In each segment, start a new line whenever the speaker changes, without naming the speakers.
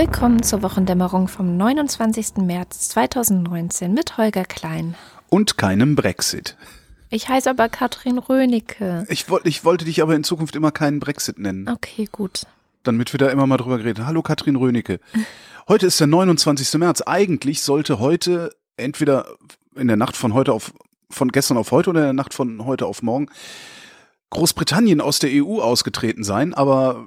Willkommen zur Wochendämmerung vom 29. März 2019 mit Holger Klein.
Und keinem Brexit.
Ich heiße aber Katrin Rönecke.
Ich, wollt, ich wollte dich aber in Zukunft immer keinen Brexit nennen.
Okay, gut.
Damit wir da immer mal drüber reden. Hallo Katrin Rönecke. Heute ist der 29. März. Eigentlich sollte heute entweder in der Nacht von heute auf, von gestern auf heute oder in der Nacht von heute auf morgen Großbritannien aus der EU ausgetreten sein, aber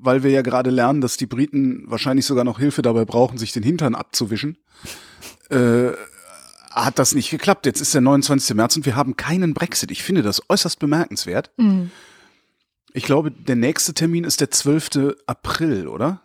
weil wir ja gerade lernen, dass die Briten wahrscheinlich sogar noch Hilfe dabei brauchen, sich den Hintern abzuwischen, äh, hat das nicht geklappt. Jetzt ist der 29. März und wir haben keinen Brexit. Ich finde das äußerst bemerkenswert.
Mhm.
Ich glaube, der nächste Termin ist der 12. April, oder?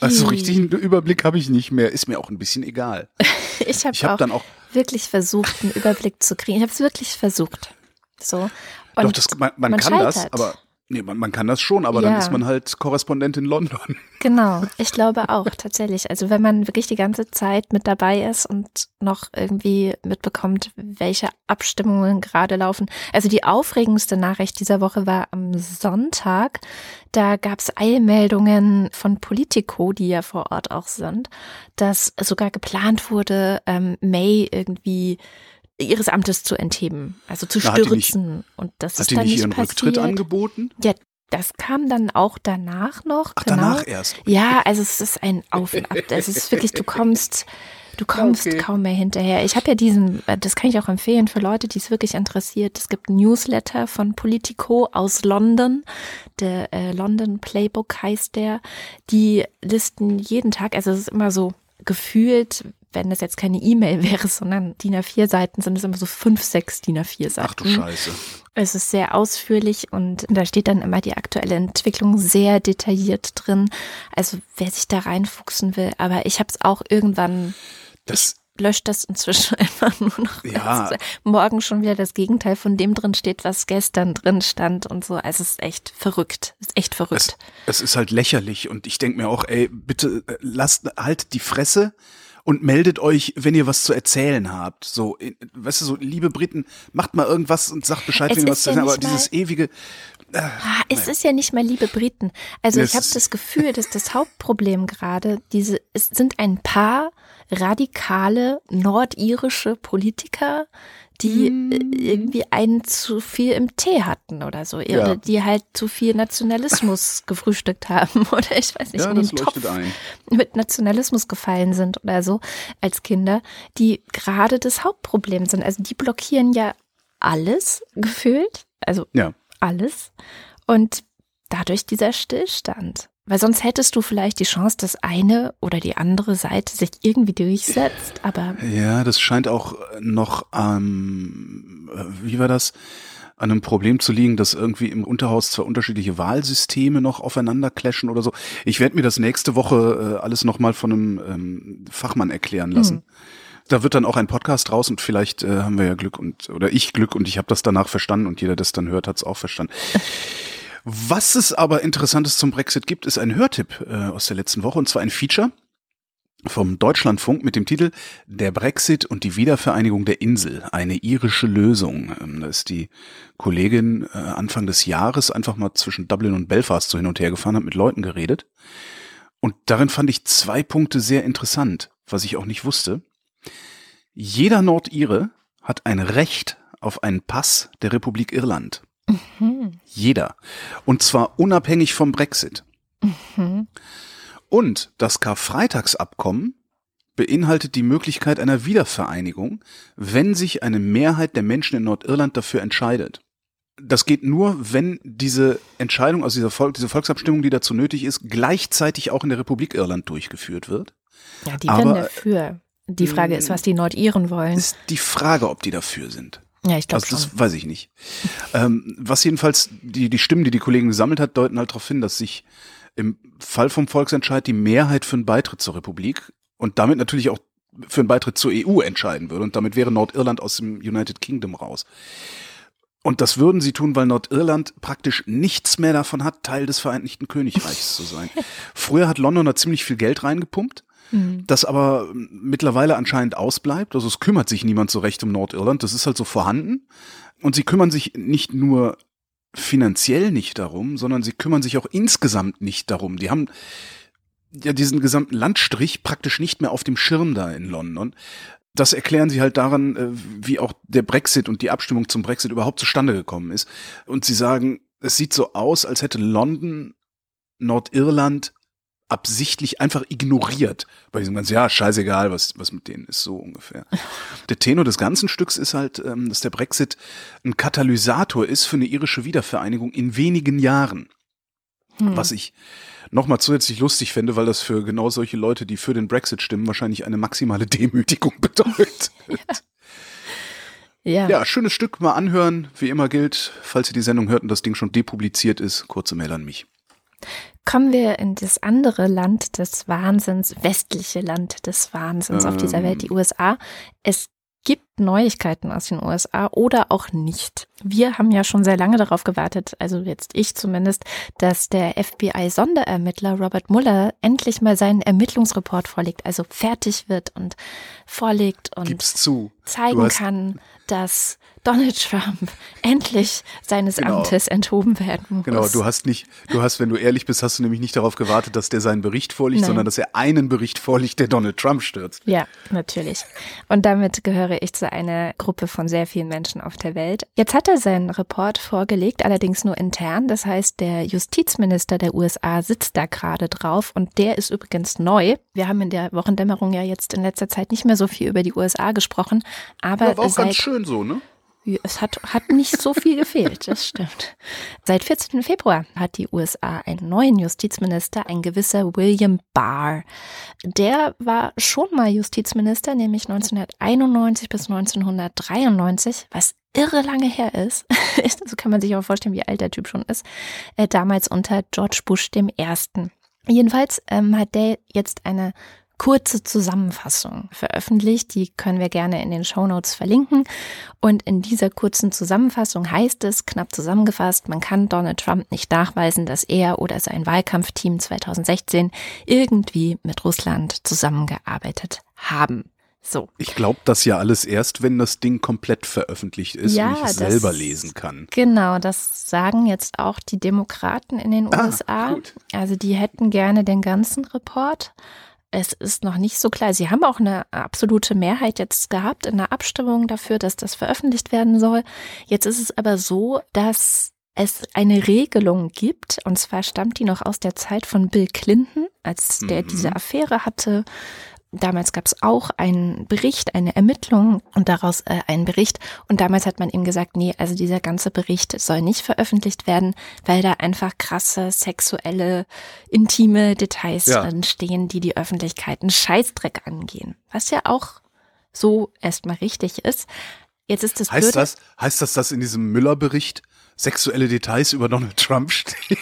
Also richtig einen Überblick habe ich nicht mehr. Ist mir auch ein bisschen egal.
ich habe
hab dann auch
wirklich versucht, einen Überblick zu kriegen. Ich habe es wirklich versucht. So. Und
Doch, das, man, man,
man
kann das,
scheitert.
aber nee, man, man kann das schon, aber
Ja.
dann ist man halt Korrespondent in London.
Genau, ich glaube auch tatsächlich. Also wenn man wirklich die ganze Zeit mit dabei ist und noch irgendwie mitbekommt, welche Abstimmungen gerade laufen. Also die aufregendste Nachricht dieser Woche war am Sonntag. Da gab es Eilmeldungen von Politico, die ja vor Ort auch sind, dass sogar geplant wurde, ähm, May irgendwie ihres Amtes zu entheben, also zu
Na, hat die nicht-
stürzen. und das
Hat
ist
die
dann
nicht ihren Rücktritt
passiert.
angeboten?
Ja, das kam dann auch danach noch.
Ach,
genau.
danach erst.
Ja, also es ist ein Auf und Ab. Es ist wirklich, du kommst, du kommst
Okay.
kaum mehr hinterher. Ich habe ja diesen, äh, das kann ich auch empfehlen für Leute, die es wirklich interessiert. Es gibt ein Newsletter von Politico aus London. Der äh, London Playbook heißt der. Die listen jeden Tag, also es ist immer so gefühlt, wenn das jetzt keine E-Mail wäre, sondern DIN A4 Seiten, sind es immer so fünf, sechs DIN A4 Seiten.
Ach du Scheiße.
Es ist sehr ausführlich und da steht dann immer die aktuelle Entwicklung sehr detailliert drin. Also wer sich da reinfuchsen will, aber ich habe es auch irgendwann
Das,
löscht das inzwischen einfach nur noch.
Ja.
Morgen schon wieder das Gegenteil von dem drin steht, was gestern drin stand und so. Also es ist echt verrückt. Es ist echt verrückt.
es, es ist halt lächerlich und ich denke mir auch, ey, bitte äh, lasst halt die Fresse und meldet euch, wenn ihr was zu erzählen habt. So, weißt du, so, liebe Briten, macht mal irgendwas und sagt Bescheid,
Es
wenn ihr was zu erzählen habt. Aber dieses ewige,
Ah, es ist ja nicht mal liebe Briten. Also
Das
ich habe das Gefühl, dass das Hauptproblem gerade diese es sind ein paar radikale nordirische Politiker, die äh, irgendwie einen zu viel im Tee hatten oder so,
Ja.
oder die halt zu viel Nationalismus gefrühstückt haben oder ich weiß nicht,
ja,
in den Topf
ein.
mit Nationalismus gefallen sind oder so als Kinder, die gerade das Hauptproblem sind. Also die blockieren ja alles gefühlt, also
Ja.
alles und dadurch dieser Stillstand. Weil sonst hättest du vielleicht die Chance, dass eine oder die andere Seite sich irgendwie durchsetzt, aber
Ja, das scheint auch noch, ähm, äh, wie war das? An einem Problem zu liegen, dass irgendwie im Unterhaus zwei unterschiedliche Wahlsysteme noch aufeinander clashen oder so. Ich werde mir das nächste Woche äh, alles nochmal von einem ähm, Fachmann erklären lassen. Da wird dann auch ein Podcast raus und vielleicht äh, haben wir ja Glück und oder ich Glück und ich habe das danach verstanden und jeder, der das dann hört, hat es auch verstanden. Was es aber Interessantes zum Brexit gibt, ist ein Hörtipp äh, aus der letzten Woche und zwar ein Feature vom Deutschlandfunk mit dem Titel Der Brexit und die Wiedervereinigung der Insel, eine irische Lösung. Ähm, Da ist die Kollegin äh, Anfang des Jahres einfach mal zwischen Dublin und Belfast so hin und her gefahren, hat mit Leuten geredet. Und darin fand ich zwei Punkte sehr interessant, was ich auch nicht wusste. Jeder Nordire hat ein Recht auf einen Pass der Republik Irland.
Hm,
Jeder. Und zwar unabhängig vom Brexit.
hm,
Und das Karfreitagsabkommen beinhaltet die Möglichkeit einer Wiedervereinigung, wenn sich eine Mehrheit der Menschen in Nordirland dafür entscheidet. Das geht nur, wenn diese Entscheidung, also diese, Volk, diese Volksabstimmung, die dazu nötig ist, gleichzeitig auch in der Republik Irland durchgeführt wird.
ja, die
Aber-
werden dafür. Die Frage ist, was die Nordiren wollen.
Ist die Frage, ob die dafür sind.
Ja, ich glaube
Also
schon.
das weiß ich nicht. ähm, was jedenfalls die, die Stimmen, die die Kollegin gesammelt hat, deuten halt darauf hin, dass sich im Fall vom Volksentscheid die Mehrheit für einen Beitritt zur Republik und damit natürlich auch für einen Beitritt zur EU entscheiden würde. Und damit wäre Nordirland aus dem United Kingdom raus. Und das würden sie tun, weil Nordirland praktisch nichts mehr davon hat, Teil des Vereinigten Königreichs zu sein. Früher hat London da ziemlich viel Geld reingepumpt
Hm.
das aber mittlerweile anscheinend ausbleibt. Also es kümmert sich niemand so recht um Nordirland. Das ist halt so vorhanden. Und sie kümmern sich nicht nur finanziell nicht darum, sondern sie kümmern sich auch insgesamt nicht darum. Die haben ja diesen gesamten Landstrich praktisch nicht mehr auf dem Schirm da in London. Das erklären sie halt daran, äh, wie auch der Brexit und die Abstimmung zum Brexit überhaupt zustande gekommen ist. Und sie sagen, es sieht so aus, als hätte London Nordirland absichtlich einfach ignoriert. Bei diesem ganzen, ja, scheißegal, was, was mit denen ist, so ungefähr. Der Tenor des ganzen Stücks ist halt, ähm, dass der Brexit ein Katalysator ist für eine irische Wiedervereinigung in wenigen Jahren. Hm. Was ich nochmal zusätzlich lustig fände, weil das für genau solche Leute, die für den Brexit stimmen, wahrscheinlich eine maximale Demütigung bedeutet. ja. Ja. ja, schönes Stück mal anhören. Wie immer gilt, falls ihr die Sendung hört und das Ding schon depubliziert ist, kurze Mail an mich.
Kommen wir in das andere Land des Wahnsinns, westliche Land des Wahnsinns ähm. auf dieser Welt, die ähm. USA. Es gibt Neuigkeiten aus den USA oder auch nicht. Wir haben ja schon sehr lange darauf gewartet, also jetzt ich zumindest, dass der FBI-Sonderermittler Robert Mueller endlich mal seinen Ermittlungsreport vorlegt, also fertig wird und vorlegt und zeigen kann, dass Donald Trump endlich seines genau. Amtes enthoben werden muss.
Genau, du hast nicht, du hast, wenn du ehrlich bist, hast du nämlich nicht darauf gewartet, dass der seinen Bericht vorliegt, Nein. sondern dass er einen Bericht vorliegt, der Donald Trump stürzt.
Ja, natürlich. Und damit gehöre ich zu einer Gruppe von sehr vielen Menschen auf der Welt. Jetzt hat er seinen Report vorgelegt, allerdings nur intern. Das heißt, der Justizminister der USA sitzt da gerade drauf und der ist übrigens neu. Wir haben in der Wochendämmerung ja jetzt in letzter Zeit nicht mehr so viel über die USA gesprochen, aber ja,
war auch ganz schön so, ne?
Es hat, hat nicht so viel gefehlt, das stimmt. Seit 14. Februar hat die USA einen neuen Justizminister, ein gewisser William Barr. Der war schon mal Justizminister, nämlich 1991 bis 1993, was irre lange her ist. so kann man sich auch vorstellen, wie alt der Typ schon ist. Äh, damals unter George Bush dem Ersten. Jedenfalls ähm, hat der jetzt eine kurze Zusammenfassung veröffentlicht. Die können wir gerne in den Show Notes verlinken. Und in dieser kurzen Zusammenfassung heißt es, knapp zusammengefasst, man kann Donald Trump nicht nachweisen, dass er oder sein Wahlkampfteam 2016 irgendwie mit Russland zusammengearbeitet haben. So.
Ich glaube das ja alles erst, wenn das Ding komplett veröffentlicht ist ja, und ich es selber lesen kann.
Genau, das sagen jetzt auch die Demokraten in den ah, USA. Gut. Also die hätten gerne den ganzen Report. Es ist noch nicht so klar. Sie haben auch eine absolute Mehrheit jetzt gehabt in der Abstimmung dafür, dass das veröffentlicht werden soll. Jetzt ist es aber so, dass es eine Regelung gibt, und zwar stammt die noch aus der Zeit von Bill Clinton, als der mhm. diese Affäre hatte Damals gab es auch einen Bericht, eine Ermittlung und daraus äh, einen Bericht. Und damals hat man ihm gesagt, nee, also dieser ganze Bericht soll nicht veröffentlicht werden, weil da einfach krasse sexuelle, intime Details ja. drin stehen, die die Öffentlichkeit einen Scheißdreck angehen. Was ja auch so erstmal richtig ist. Jetzt ist das
heißt das heißt das, dass in diesem Müller-Bericht sexuelle Details über Donald Trump stehen?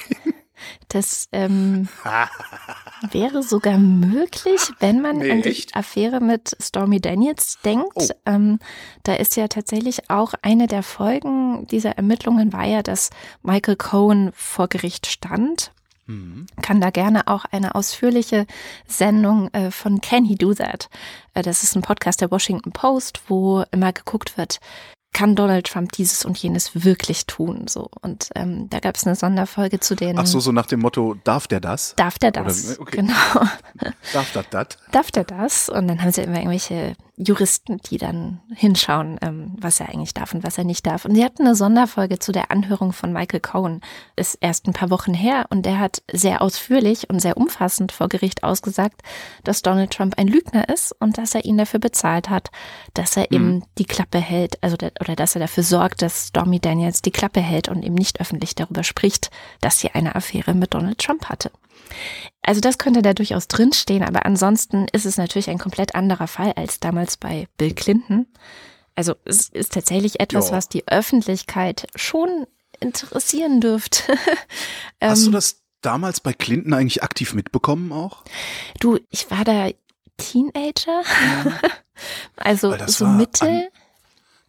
Das ähm, wäre sogar möglich, wenn man nee, an die echt? Affäre mit Stormy Daniels denkt. Oh. Ähm, da ist ja tatsächlich auch eine der Folgen dieser Ermittlungen war ja, dass Michael Cohen vor Gericht stand. Mhm. Kann da gerne auch eine ausführliche Sendung äh, von Can He Do That? Äh, das ist ein Podcast der Washington Post, wo immer geguckt wird, kann Donald Trump dieses und jenes wirklich tun? So und ähm, da gab es eine Sonderfolge zu den.
Ach so, so nach dem Motto, darf der das?
Darf der das? Okay. Genau.
darf das das?
Darf der das? Und dann haben sie immer irgendwelche Juristen, die dann hinschauen, ähm, was er eigentlich darf und was er nicht darf. Und sie hatten eine Sonderfolge zu der Anhörung von Michael Cohen. Ist erst ein paar Wochen her und der hat sehr ausführlich und sehr umfassend vor Gericht ausgesagt, dass Donald Trump ein Lügner ist und dass er ihn dafür bezahlt hat, dass er mhm. eben die Klappe hält, also oder dass er dafür sorgt, dass Stormy Daniels die Klappe hält und eben nicht öffentlich darüber spricht, dass sie eine Affäre mit Donald Trump hatte. Also das könnte da durchaus drinstehen, aber ansonsten ist es natürlich ein komplett anderer Fall als damals bei Bill Clinton. Also es ist tatsächlich etwas, jo. was die Öffentlichkeit schon interessieren dürfte.
Hast du ähm, das damals bei Clinton eigentlich aktiv mitbekommen auch?
Du, ich war da Teenager, also so Mitte. An,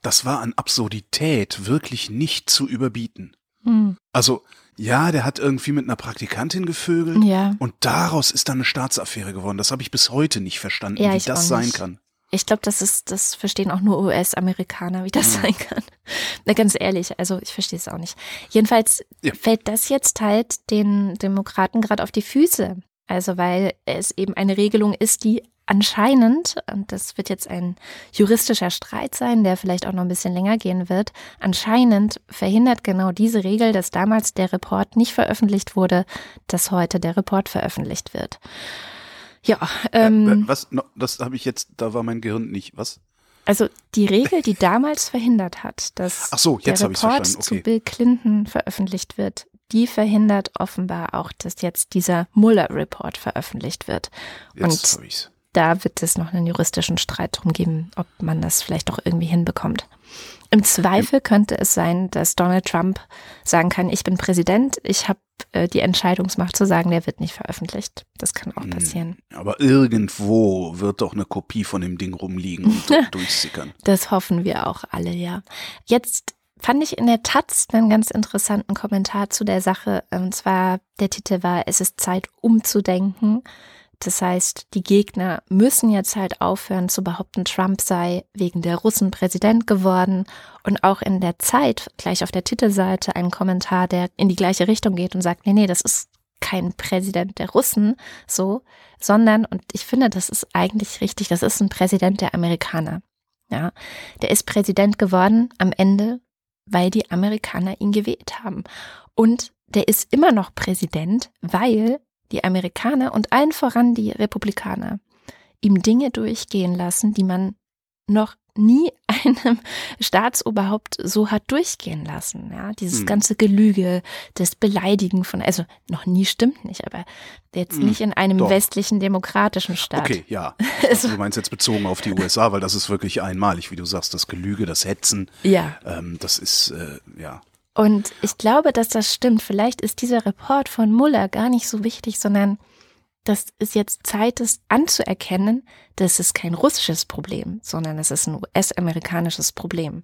das war an Absurdität wirklich nicht zu überbieten. Hm. Also ja, der hat irgendwie mit einer Praktikantin gevögelt ja. und daraus ist dann eine Staatsaffäre geworden. Das habe ich bis heute nicht verstanden, ja, wie das sein kann.
Ich glaube, das ist, das verstehen auch nur US-Amerikaner, wie das ja. sein kann. Na, ganz ehrlich, also ich verstehe es auch nicht. Jedenfalls ja. fällt das jetzt halt den Demokraten gerade auf die Füße. Also weil es eben eine Regelung ist, die anscheinend, und das wird jetzt ein juristischer Streit sein, der vielleicht auch noch ein bisschen länger gehen wird, anscheinend verhindert genau diese Regel, dass damals der Report nicht veröffentlicht wurde, dass heute der Report veröffentlicht wird. Ja, ähm,
äh, was? Das habe ich jetzt, da war mein Gehirn nicht. Was?
Also die Regel, die damals verhindert hat, dass
so,
der Report okay. zu Bill Clinton veröffentlicht wird, die verhindert offenbar auch, dass jetzt dieser Mueller-Report veröffentlicht wird. Jetzt Und da wird es noch einen juristischen Streit drum geben, ob man das vielleicht doch irgendwie hinbekommt. Im Zweifel könnte es sein, dass Donald Trump sagen kann, ich bin Präsident, ich habe äh, die Entscheidungsmacht zu sagen, der wird nicht veröffentlicht. Das kann auch hm, passieren.
Aber irgendwo wird doch eine Kopie von dem Ding rumliegen und durchsickern.
Das hoffen wir auch alle, ja. Jetzt fand ich in der Taz einen ganz interessanten Kommentar zu der Sache. Und zwar, der Titel war, es ist Zeit umzudenken. Das heißt, die Gegner müssen jetzt halt aufhören zu behaupten, Trump sei wegen der Russen Präsident geworden. Und auch in der Zeit, gleich auf der Titelseite, ein Kommentar, der in die gleiche Richtung geht und sagt, nee, nee, das ist kein Präsident der Russen, so, sondern, und ich finde, das ist eigentlich richtig, das ist ein Präsident der Amerikaner. Ja, der ist Präsident geworden am Ende, weil die Amerikaner ihn gewählt haben. Und der ist immer noch Präsident, weil die Amerikaner und allen voran die Republikaner ihm Dinge durchgehen lassen, die man noch nie einem Staatsoberhaupt so hat durchgehen lassen. Ja, dieses hm. ganze Gelüge, das Beleidigen von, also noch nie stimmt nicht, aber jetzt hm. nicht in einem Doch. westlichen demokratischen Staat.
Okay, ja. Also, du meinst jetzt bezogen auf die USA, weil das ist wirklich einmalig, wie du sagst, das Gelüge, das Hetzen.
Ja.
Ähm, das ist, äh, ja.
Und ich glaube, dass das stimmt. Vielleicht ist dieser Report von Muller gar nicht so wichtig, sondern dass es jetzt Zeit ist anzuerkennen, dass es kein russisches Problem, sondern es ist ein US-amerikanisches Problem.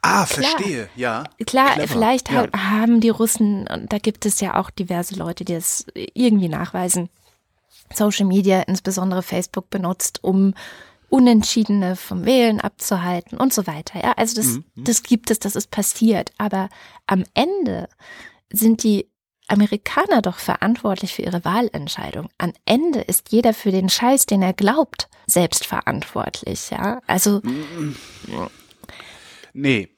Ah, klar, verstehe, ja.
Klar, Clever. vielleicht ja. haben die Russen, und da gibt es ja auch diverse Leute, die es irgendwie nachweisen, Social Media, insbesondere Facebook, benutzt, um Unentschiedene vom Wählen abzuhalten und so weiter. Ja, also das, mhm. das gibt es, das ist passiert. Aber am Ende sind die Amerikaner doch verantwortlich für ihre Wahlentscheidung. Am Ende ist jeder für den Scheiß, den er glaubt, selbst verantwortlich. Ja, also.
Nee.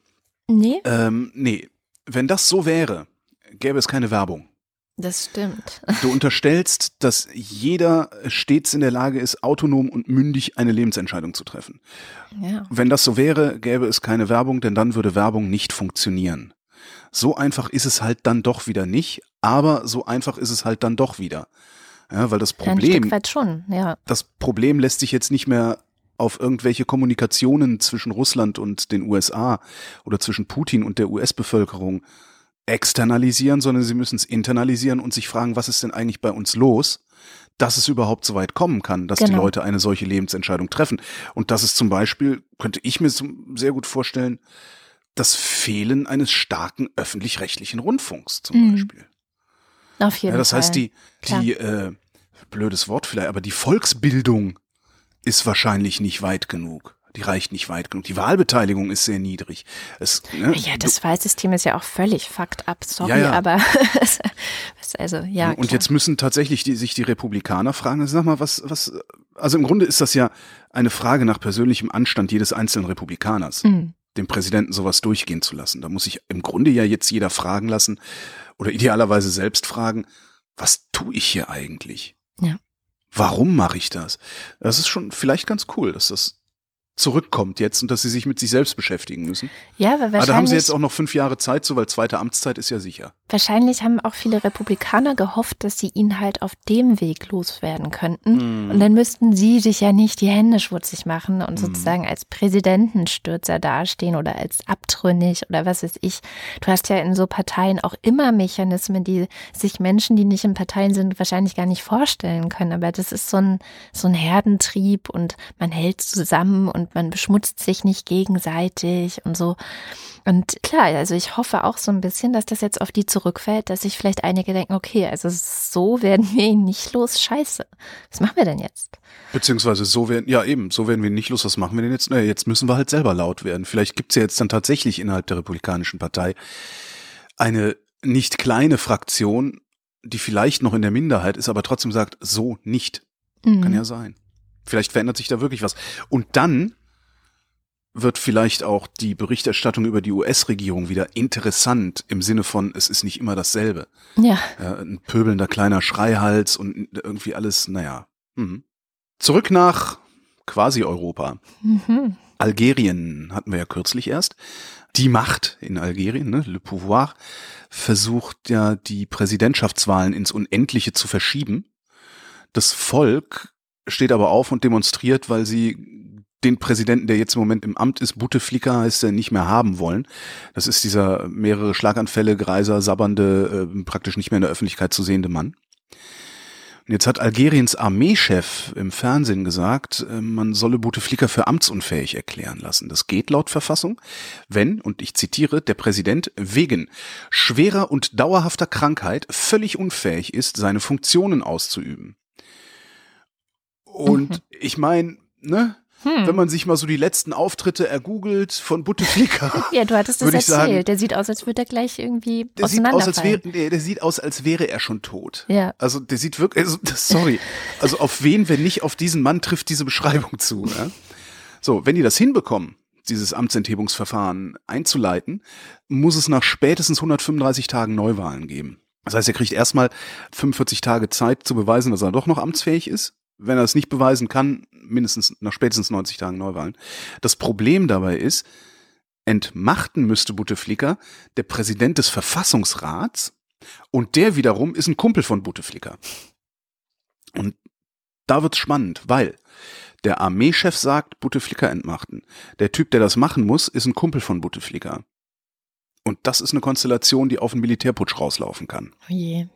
Nee?
Ähm, nee. Wenn das so wäre, gäbe es keine Werbung.
Das stimmt.
Du unterstellst, dass jeder stets in der Lage ist, autonom und mündig eine Lebensentscheidung zu treffen. Ja. Wenn das so wäre, gäbe es keine Werbung, denn dann würde Werbung nicht funktionieren. So einfach ist es halt dann doch wieder nicht, aber so einfach ist es halt dann doch wieder. Ja, weil das Problem,
schon, ja.
das Problem lässt sich jetzt nicht mehr auf irgendwelche Kommunikationen zwischen Russland und den USA oder zwischen Putin und der US-Bevölkerung externalisieren, sondern sie müssen es internalisieren und sich fragen, was ist denn eigentlich bei uns los, dass es überhaupt so weit kommen kann, dass genau. die Leute eine solche Lebensentscheidung treffen. Und das ist zum Beispiel, könnte ich mir sehr gut vorstellen, das Fehlen eines starken öffentlich-rechtlichen Rundfunks zum mhm. Beispiel.
Auf jeden
ja, das
Fall.
heißt, die, die äh, blödes Wort vielleicht, aber die Volksbildung ist wahrscheinlich nicht weit genug die reicht nicht weit genug. Die Wahlbeteiligung ist sehr niedrig. Es,
ne, ja, das Wahlsystem ist ja auch völlig fucked up, sorry, ja, ja. aber also ja.
Und klar. jetzt müssen tatsächlich die, sich die Republikaner fragen, also sag mal, was, was, also im Grunde ist das ja eine Frage nach persönlichem Anstand jedes einzelnen Republikaners, mhm. dem Präsidenten sowas durchgehen zu lassen. Da muss sich im Grunde ja jetzt jeder fragen lassen oder idealerweise selbst fragen, was tue ich hier eigentlich?
Ja.
Warum mache ich das? Das ist schon vielleicht ganz cool, dass das zurückkommt jetzt und dass sie sich mit sich selbst beschäftigen müssen.
Ja, aber wahrscheinlich. Aber
da haben sie jetzt auch noch fünf Jahre Zeit so, weil zweite Amtszeit ist ja sicher.
Wahrscheinlich haben auch viele Republikaner gehofft, dass sie ihn halt auf dem Weg loswerden könnten. Mm. Und dann müssten sie sich ja nicht die Hände schmutzig machen und mm. sozusagen als Präsidentenstürzer dastehen oder als abtrünnig oder was weiß ich. Du hast ja in so Parteien auch immer Mechanismen, die sich Menschen, die nicht in Parteien sind, wahrscheinlich gar nicht vorstellen können. Aber das ist so ein, so ein Herdentrieb und man hält zusammen und und man beschmutzt sich nicht gegenseitig und so. Und klar, also ich hoffe auch so ein bisschen, dass das jetzt auf die zurückfällt, dass sich vielleicht einige denken, okay, also so werden wir ihn nicht los, scheiße. Was machen wir denn jetzt?
Beziehungsweise so werden, ja eben, so werden wir ihn nicht los, was machen wir denn jetzt? Naja, jetzt müssen wir halt selber laut werden. Vielleicht gibt es ja jetzt dann tatsächlich innerhalb der Republikanischen Partei eine nicht kleine Fraktion, die vielleicht noch in der Minderheit ist, aber trotzdem sagt, so nicht. Mhm. Kann ja sein. Vielleicht verändert sich da wirklich was. Und dann wird vielleicht auch die Berichterstattung über die US-Regierung wieder interessant im Sinne von, es ist nicht immer dasselbe.
Ja.
ja ein pöbelnder kleiner Schreihals und irgendwie alles, naja. Mhm. Zurück nach quasi Europa. Mhm. Algerien hatten wir ja kürzlich erst. Die Macht in Algerien, ne, Le Pouvoir, versucht ja die Präsidentschaftswahlen ins Unendliche zu verschieben. Das Volk steht aber auf und demonstriert, weil sie den Präsidenten, der jetzt im Moment im Amt ist, Bouteflika heißt er, nicht mehr haben wollen. Das ist dieser mehrere Schlaganfälle, greiser, sabbernde, äh, praktisch nicht mehr in der Öffentlichkeit zu sehende Mann. Und jetzt hat Algeriens Armeechef im Fernsehen gesagt, äh, man solle Bouteflika für amtsunfähig erklären lassen. Das geht laut Verfassung, wenn, und ich zitiere, der Präsident wegen schwerer und dauerhafter Krankheit völlig unfähig ist, seine Funktionen auszuüben. Und mhm. ich meine, ne? Hm. Wenn man sich mal so die letzten Auftritte ergoogelt von Bouteflika.
ja, du hattest das erzählt. Sagen, der sieht aus, als würde er gleich irgendwie
der sieht aus, als wäre, nee, der sieht aus, als wäre er schon tot.
Ja.
Also der sieht wirklich, also, sorry, also auf wen, wenn nicht auf diesen Mann trifft diese Beschreibung zu. Ja? So, wenn die das hinbekommen, dieses Amtsenthebungsverfahren einzuleiten, muss es nach spätestens 135 Tagen Neuwahlen geben. Das heißt, er kriegt erstmal 45 Tage Zeit zu beweisen, dass er doch noch amtsfähig ist wenn er es nicht beweisen kann, mindestens nach spätestens 90 Tagen Neuwahlen. Das Problem dabei ist, entmachten müsste Bouteflika der Präsident des Verfassungsrats und der wiederum ist ein Kumpel von Bouteflika. Und da wird's spannend, weil der Armeechef sagt, Bouteflika entmachten. Der Typ, der das machen muss, ist ein Kumpel von Bouteflika. Und das ist eine Konstellation, die auf einen Militärputsch rauslaufen kann.
Oh je.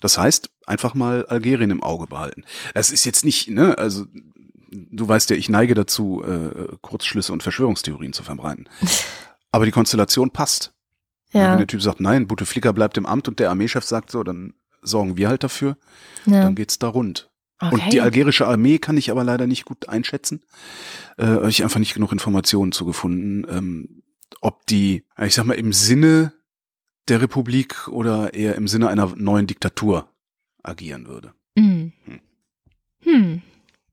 Das heißt, einfach mal Algerien im Auge behalten. Das ist jetzt nicht, ne, also du weißt ja, ich neige dazu, äh, Kurzschlüsse und Verschwörungstheorien zu verbreiten. Aber die Konstellation passt. Ja. Wenn der Typ sagt, nein, Bouteflika bleibt im Amt und der Armeechef sagt so, dann sorgen wir halt dafür, ja. dann geht's da rund. Okay. Und die algerische Armee kann ich aber leider nicht gut einschätzen. Äh, habe ich einfach nicht genug Informationen zugefunden, ähm, ob die, ich sag mal, im Sinne der Republik oder eher im Sinne einer neuen Diktatur agieren würde.
Mhm. Hm. hm.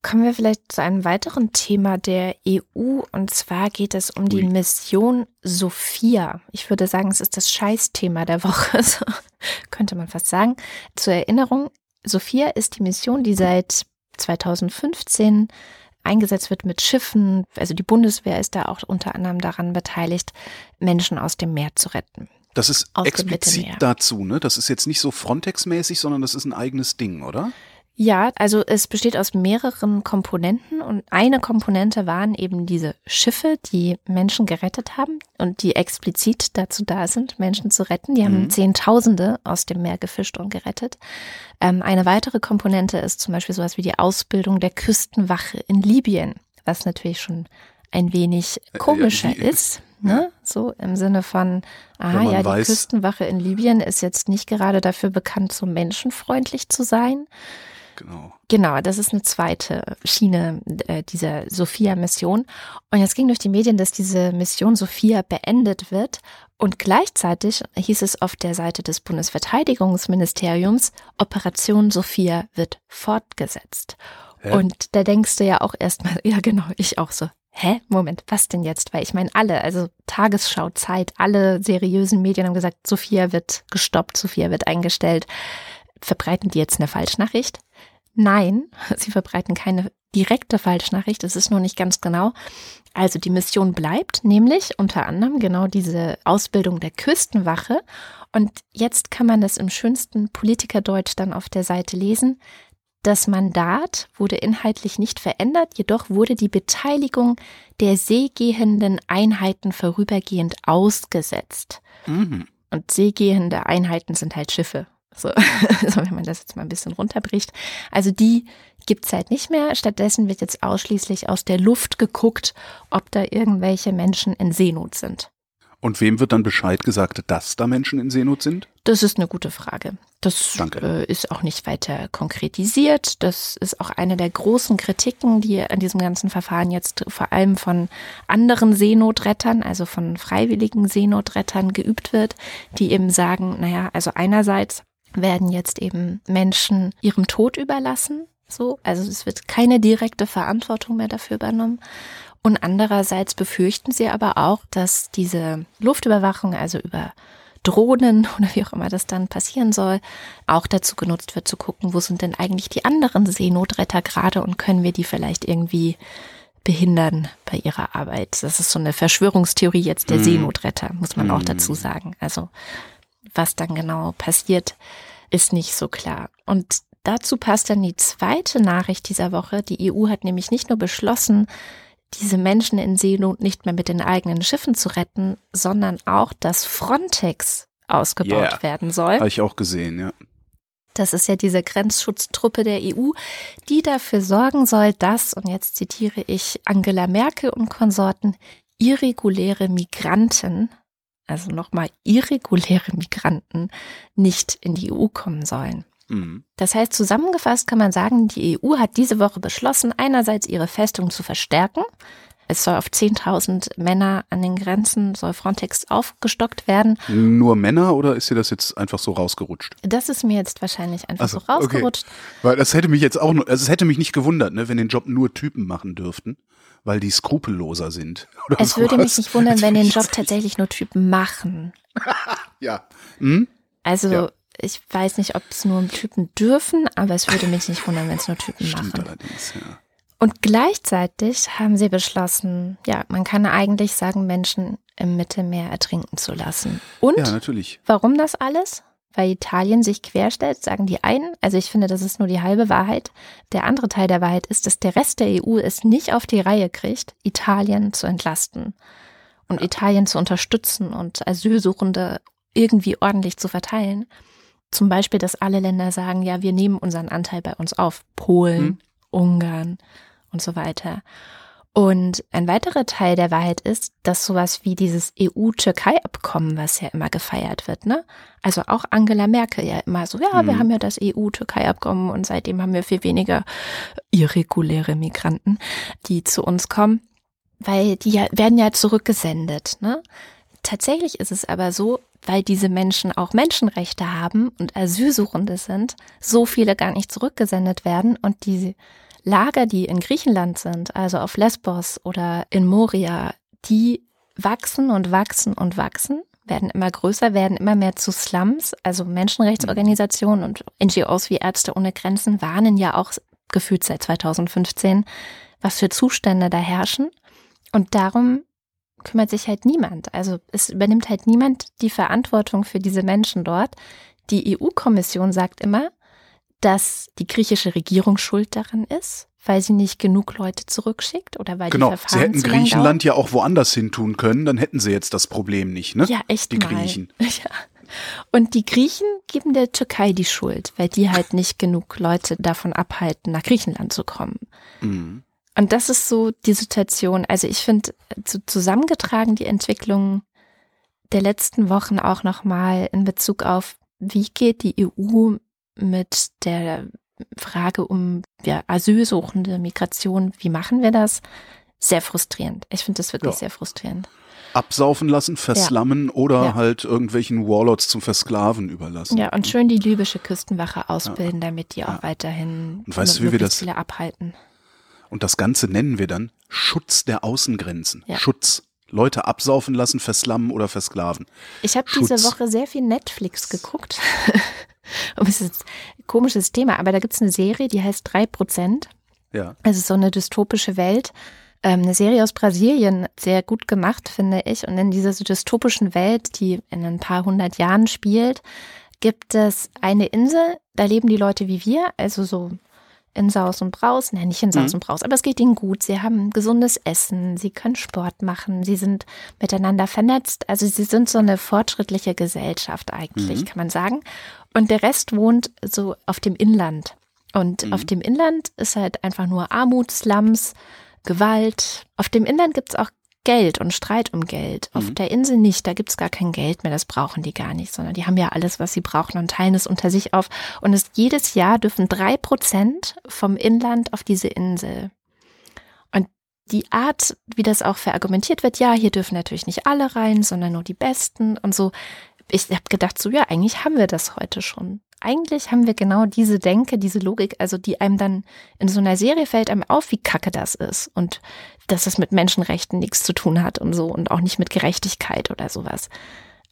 Kommen wir vielleicht zu einem weiteren Thema der EU und zwar geht es um die Mission Sophia. Ich würde sagen, es ist das Scheißthema der Woche, so könnte man fast sagen. Zur Erinnerung, Sophia ist die Mission, die seit 2015 eingesetzt wird mit Schiffen. Also die Bundeswehr ist da auch unter anderem daran beteiligt, Menschen aus dem Meer zu retten.
Das ist explizit dazu, ne? Das ist jetzt nicht so Frontex-mäßig, sondern das ist ein eigenes Ding, oder?
Ja, also es besteht aus mehreren Komponenten und eine Komponente waren eben diese Schiffe, die Menschen gerettet haben und die explizit dazu da sind, Menschen zu retten. Die haben mhm. Zehntausende aus dem Meer gefischt und gerettet. Ähm, eine weitere Komponente ist zum Beispiel sowas wie die Ausbildung der Küstenwache in Libyen, was natürlich schon ein wenig äh, komischer äh, ist. Ne? So im Sinne von, aha, ja, die weiß, Küstenwache in Libyen ist jetzt nicht gerade dafür bekannt, so menschenfreundlich zu sein.
Genau.
Genau, das ist eine zweite Schiene äh, dieser Sophia-Mission. Und jetzt ging durch die Medien, dass diese Mission Sophia beendet wird. Und gleichzeitig hieß es auf der Seite des Bundesverteidigungsministeriums, Operation Sophia wird fortgesetzt. Hä? Und da denkst du ja auch erstmal, ja genau, ich auch so, hä, Moment, was denn jetzt? Weil ich meine, alle, also Tagesschau, Zeit, alle seriösen Medien haben gesagt, Sophia wird gestoppt, Sophia wird eingestellt. Verbreiten die jetzt eine Falschnachricht? Nein, sie verbreiten keine direkte Falschnachricht, es ist nur nicht ganz genau. Also die Mission bleibt, nämlich unter anderem genau diese Ausbildung der Küstenwache. Und jetzt kann man das im schönsten Politikerdeutsch dann auf der Seite lesen. Das Mandat wurde inhaltlich nicht verändert, jedoch wurde die Beteiligung der seegehenden Einheiten vorübergehend ausgesetzt. Mhm. Und seegehende Einheiten sind halt Schiffe. So, also wenn man das jetzt mal ein bisschen runterbricht. Also die gibt's halt nicht mehr. Stattdessen wird jetzt ausschließlich aus der Luft geguckt, ob da irgendwelche Menschen in Seenot sind.
Und wem wird dann Bescheid gesagt, dass da Menschen in Seenot sind?
Das ist eine gute Frage. Das äh, ist auch nicht weiter konkretisiert. Das ist auch eine der großen Kritiken, die an diesem ganzen Verfahren jetzt vor allem von anderen Seenotrettern, also von freiwilligen Seenotrettern geübt wird, die eben sagen, naja, also einerseits werden jetzt eben Menschen ihrem Tod überlassen. So, also es wird keine direkte Verantwortung mehr dafür übernommen. Und andererseits befürchten sie aber auch, dass diese Luftüberwachung, also über Drohnen oder wie auch immer das dann passieren soll, auch dazu genutzt wird zu gucken, wo sind denn eigentlich die anderen Seenotretter gerade und können wir die vielleicht irgendwie behindern bei ihrer Arbeit. Das ist so eine Verschwörungstheorie jetzt der mhm. Seenotretter, muss man mhm. auch dazu sagen. Also was dann genau passiert, ist nicht so klar. Und dazu passt dann die zweite Nachricht dieser Woche. Die EU hat nämlich nicht nur beschlossen, diese Menschen in Seenot nicht mehr mit den eigenen Schiffen zu retten, sondern auch, dass Frontex ausgebaut yeah. werden soll.
Habe ich auch gesehen, ja.
Das ist ja diese Grenzschutztruppe der EU, die dafür sorgen soll, dass, und jetzt zitiere ich Angela Merkel und Konsorten, irreguläre Migranten, also nochmal irreguläre Migranten, nicht in die EU kommen sollen. Mhm. Das heißt, zusammengefasst kann man sagen, die EU hat diese Woche beschlossen, einerseits ihre Festung zu verstärken. Es soll auf 10.000 Männer an den Grenzen, soll Frontex aufgestockt werden.
Nur Männer oder ist dir das jetzt einfach so rausgerutscht?
Das ist mir jetzt wahrscheinlich einfach so, so rausgerutscht. Okay.
Weil das hätte mich jetzt auch, also es hätte mich nicht gewundert, ne, wenn den Job nur Typen machen dürften, weil die skrupelloser sind.
es würde mich nicht wundern, wenn den Job tatsächlich nur Typen machen.
ja. Hm?
Also ja ich weiß nicht, ob es nur Typen dürfen, aber es würde mich nicht wundern, wenn es nur Typen
Stimmt
machen.
Allerdings, ja.
Und gleichzeitig haben sie beschlossen, ja, man kann eigentlich sagen, Menschen im Mittelmeer ertrinken zu lassen. Und
ja, natürlich.
warum das alles? Weil Italien sich querstellt, sagen die einen. Also ich finde, das ist nur die halbe Wahrheit. Der andere Teil der Wahrheit ist, dass der Rest der EU es nicht auf die Reihe kriegt, Italien zu entlasten und ja. Italien zu unterstützen und Asylsuchende irgendwie ordentlich zu verteilen. Zum Beispiel, dass alle Länder sagen, ja, wir nehmen unseren Anteil bei uns auf. Polen, mhm. Ungarn und so weiter. Und ein weiterer Teil der Wahrheit ist, dass sowas wie dieses EU-Türkei-Abkommen, was ja immer gefeiert wird, ne? Also auch Angela Merkel ja immer so, ja, mhm. wir haben ja das EU-Türkei-Abkommen und seitdem haben wir viel weniger irreguläre Migranten, die zu uns kommen, weil die ja, werden ja zurückgesendet, ne? Tatsächlich ist es aber so, weil diese Menschen auch Menschenrechte haben und Asylsuchende sind, so viele gar nicht zurückgesendet werden und diese Lager, die in Griechenland sind, also auf Lesbos oder in Moria, die wachsen und wachsen und wachsen, werden immer größer, werden immer mehr zu Slums. Also Menschenrechtsorganisationen und NGOs wie Ärzte ohne Grenzen warnen ja auch gefühlt seit 2015, was für Zustände da herrschen. Und darum kümmert sich halt niemand. Also es übernimmt halt niemand die Verantwortung für diese Menschen dort. Die EU-Kommission sagt immer, dass die griechische Regierung schuld daran ist, weil sie nicht genug Leute zurückschickt oder weil
genau,
die Verfahren
sie hätten Griechenland ja auch woanders hin tun können, dann hätten sie jetzt das Problem nicht, ne?
Ja, echt
die
mal.
Griechen.
Ja. Und die Griechen geben der Türkei die Schuld, weil die halt nicht genug Leute davon abhalten, nach Griechenland zu kommen. Mhm. Und das ist so die Situation. Also ich finde zusammengetragen die Entwicklung der letzten Wochen auch nochmal in Bezug auf, wie geht die EU mit der Frage um ja, Asylsuchende, Migration, wie machen wir das? Sehr frustrierend. Ich finde das wirklich ja. sehr frustrierend.
Absaufen lassen, verslammen ja. oder halt irgendwelchen Warlords zum Versklaven überlassen.
Ja, und schön die libysche Küstenwache ausbilden, damit die auch weiterhin
und weißt wie wir das
abhalten.
Und das Ganze nennen wir dann Schutz der Außengrenzen. Ja. Schutz. Leute absaufen lassen, verslammen oder versklaven.
Ich habe diese Woche sehr viel Netflix geguckt. Und es ist ein komisches Thema, aber da gibt es eine Serie, die heißt 3%.
Ja.
Es ist so eine dystopische Welt. Ähm, eine Serie aus Brasilien, sehr gut gemacht, finde ich. Und in dieser dystopischen Welt, die in ein paar hundert Jahren spielt, gibt es eine Insel, da leben die Leute wie wir, also so in Saus und Braus, nein, nicht in Saus mhm. und Braus, aber es geht ihnen gut. Sie haben gesundes Essen, sie können Sport machen, sie sind miteinander vernetzt. Also sie sind so eine fortschrittliche Gesellschaft eigentlich, mhm. kann man sagen. Und der Rest wohnt so auf dem Inland. Und mhm. auf dem Inland ist halt einfach nur Armut, Slums, Gewalt. Auf dem Inland gibt's auch Geld und Streit um Geld. Auf mhm. der Insel nicht, da gibt's gar kein Geld mehr, das brauchen die gar nicht, sondern die haben ja alles, was sie brauchen und teilen es unter sich auf. Und es, jedes Jahr dürfen drei Prozent vom Inland auf diese Insel. Und die Art, wie das auch verargumentiert wird, ja, hier dürfen natürlich nicht alle rein, sondern nur die Besten und so, ich habe gedacht, so ja, eigentlich haben wir das heute schon. Eigentlich haben wir genau diese Denke, diese Logik, also die einem dann in so einer Serie fällt einem auf, wie kacke das ist und dass es mit Menschenrechten nichts zu tun hat und so und auch nicht mit Gerechtigkeit oder sowas.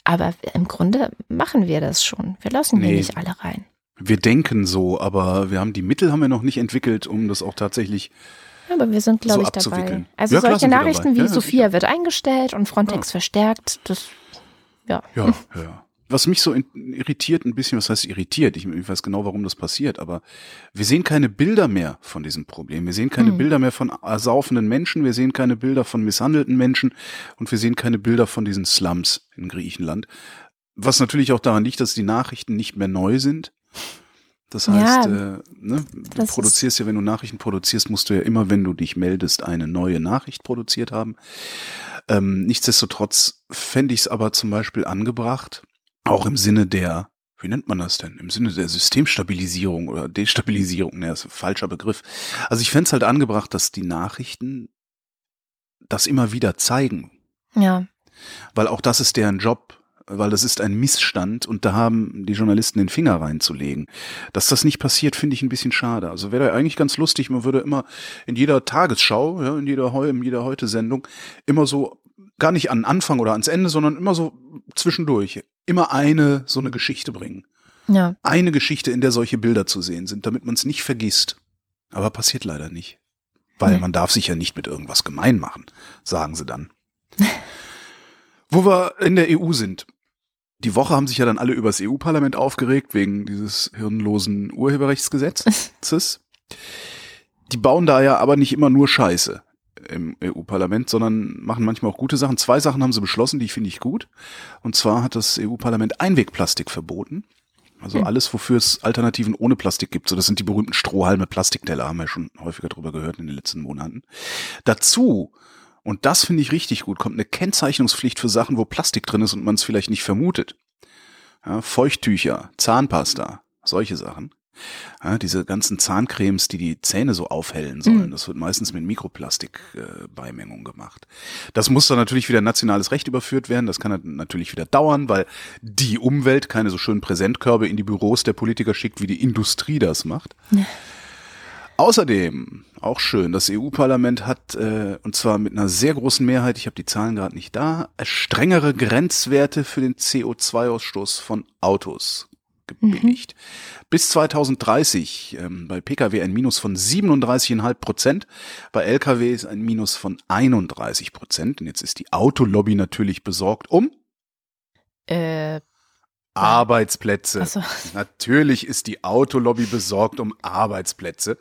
Aber im Grunde machen wir das schon. Wir lassen nee. hier nicht alle rein.
Wir denken so, aber wir haben die Mittel haben wir noch nicht entwickelt, um das auch tatsächlich
aber wir sind, glaube so ich, dabei. Also ja, solche Nachrichten wie ja, Sophia wird eingestellt und Frontex verstärkt, das ja.
Ja, ja. Was mich so irritiert ein bisschen, was heißt irritiert? Ich, ich, weiß genau, warum das passiert, aber wir sehen keine Bilder mehr von diesem Problem. Wir sehen keine hm. Bilder mehr von ersaufenden Menschen, wir sehen keine Bilder von misshandelten Menschen und wir sehen keine Bilder von diesen Slums in Griechenland. Was natürlich auch daran liegt, dass die Nachrichten nicht mehr neu sind. Das heißt, ja, äh, ne, du produzierst ja, wenn du Nachrichten produzierst, musst du ja immer, wenn du dich meldest, eine neue Nachricht produziert haben. Ähm, nichtsdestotrotz fände ich es aber zum Beispiel angebracht, auch im Sinne der, wie nennt man das denn? Im Sinne der Systemstabilisierung oder Destabilisierung, ne, ist ein falscher Begriff. Also ich fände es halt angebracht, dass die Nachrichten das immer wieder zeigen.
Ja.
Weil auch das ist deren Job, weil das ist ein Missstand und da haben die Journalisten den Finger reinzulegen. Dass das nicht passiert, finde ich ein bisschen schade. Also wäre eigentlich ganz lustig, man würde immer in jeder Tagesschau, ja, in jeder, in jeder Heute-Sendung immer so, gar nicht an Anfang oder ans Ende, sondern immer so zwischendurch, immer eine, so eine Geschichte bringen.
Ja.
Eine Geschichte, in der solche Bilder zu sehen sind, damit man es nicht vergisst. Aber passiert leider nicht. Weil nee. man darf sich ja nicht mit irgendwas gemein machen, sagen sie dann. Wo wir in der EU sind die Woche haben sich ja dann alle übers EU-Parlament aufgeregt, wegen dieses hirnlosen Urheberrechtsgesetzes. die bauen da ja aber nicht immer nur Scheiße im EU-Parlament, sondern machen manchmal auch gute Sachen. Zwei Sachen haben sie beschlossen, die finde ich gut. Und zwar hat das EU-Parlament Einwegplastik verboten. Also hm. alles, wofür es Alternativen ohne Plastik gibt. So, das sind die berühmten Strohhalme, Plastikteller, haben wir schon häufiger drüber gehört in den letzten Monaten. Dazu und das finde ich richtig gut. Kommt eine Kennzeichnungspflicht für Sachen, wo Plastik drin ist und man es vielleicht nicht vermutet. Ja, Feuchttücher, Zahnpasta, solche Sachen. Ja, diese ganzen Zahncremes, die die Zähne so aufhellen sollen, mhm. das wird meistens mit Mikroplastik-Beimengung äh, gemacht. Das muss dann natürlich wieder nationales Recht überführt werden. Das kann natürlich wieder dauern, weil die Umwelt keine so schönen Präsentkörbe in die Büros der Politiker schickt, wie die Industrie das macht. Ja. Außerdem, auch schön, das EU-Parlament hat, äh, und zwar mit einer sehr großen Mehrheit, ich habe die Zahlen gerade nicht da, strengere Grenzwerte für den CO2-Ausstoß von Autos gebilligt. Mhm. Bis 2030 ähm, bei Pkw ein Minus von 37,5 Prozent, bei Lkw ist ein Minus von 31 Prozent. Und jetzt ist die Autolobby natürlich besorgt um
äh,
Arbeitsplätze. So. Natürlich ist die Autolobby besorgt um Arbeitsplätze.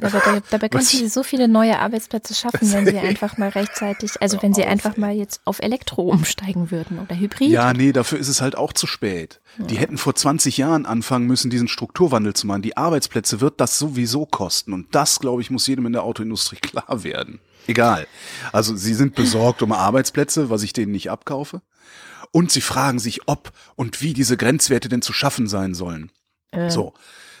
Aber dabei, dabei könnten sie so viele neue Arbeitsplätze schaffen, wenn sie einfach mal rechtzeitig, also wenn sie einfach mal jetzt auf Elektro umsteigen würden oder Hybrid.
Ja, nee, dafür ist es halt auch zu spät. Ja. Die hätten vor 20 Jahren anfangen müssen, diesen Strukturwandel zu machen. Die Arbeitsplätze wird das sowieso kosten. Und das, glaube ich, muss jedem in der Autoindustrie klar werden. Egal. Also sie sind besorgt um Arbeitsplätze, was ich denen nicht abkaufe. Und sie fragen sich, ob und wie diese Grenzwerte denn zu schaffen sein sollen. Äh. So.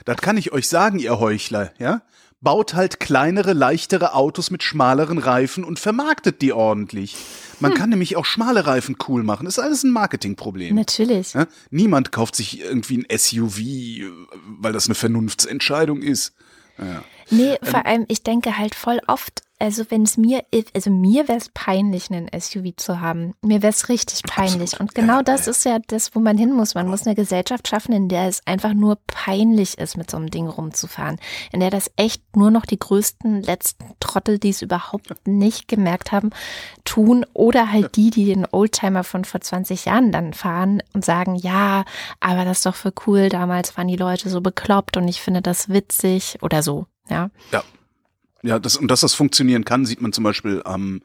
Das kann ich euch sagen, ihr Heuchler, ja? Baut halt kleinere, leichtere Autos mit schmaleren Reifen und vermarktet die ordentlich. Man hm. kann nämlich auch schmale Reifen cool machen. Das ist alles ein Marketingproblem.
Natürlich.
Ja? Niemand kauft sich irgendwie ein SUV, weil das eine Vernunftsentscheidung ist. Ja.
Nee, vor ähm, allem, ich denke halt voll oft, also wenn es mir, also mir wäre es peinlich, einen SUV zu haben. Mir wäre es richtig peinlich. Absolut. Und genau ja, das ja. ist ja das, wo man hin muss. Man muss eine Gesellschaft schaffen, in der es einfach nur peinlich ist, mit so einem Ding rumzufahren. In der das echt nur noch die größten, letzten Trottel, die es überhaupt nicht gemerkt haben, tun. Oder halt die, die den Oldtimer von vor 20 Jahren dann fahren und sagen, ja, aber das ist doch für cool. Damals waren die Leute so bekloppt und ich finde das witzig oder so. Ja.
Ja. Ja, das, und dass das funktionieren kann, sieht man zum Beispiel am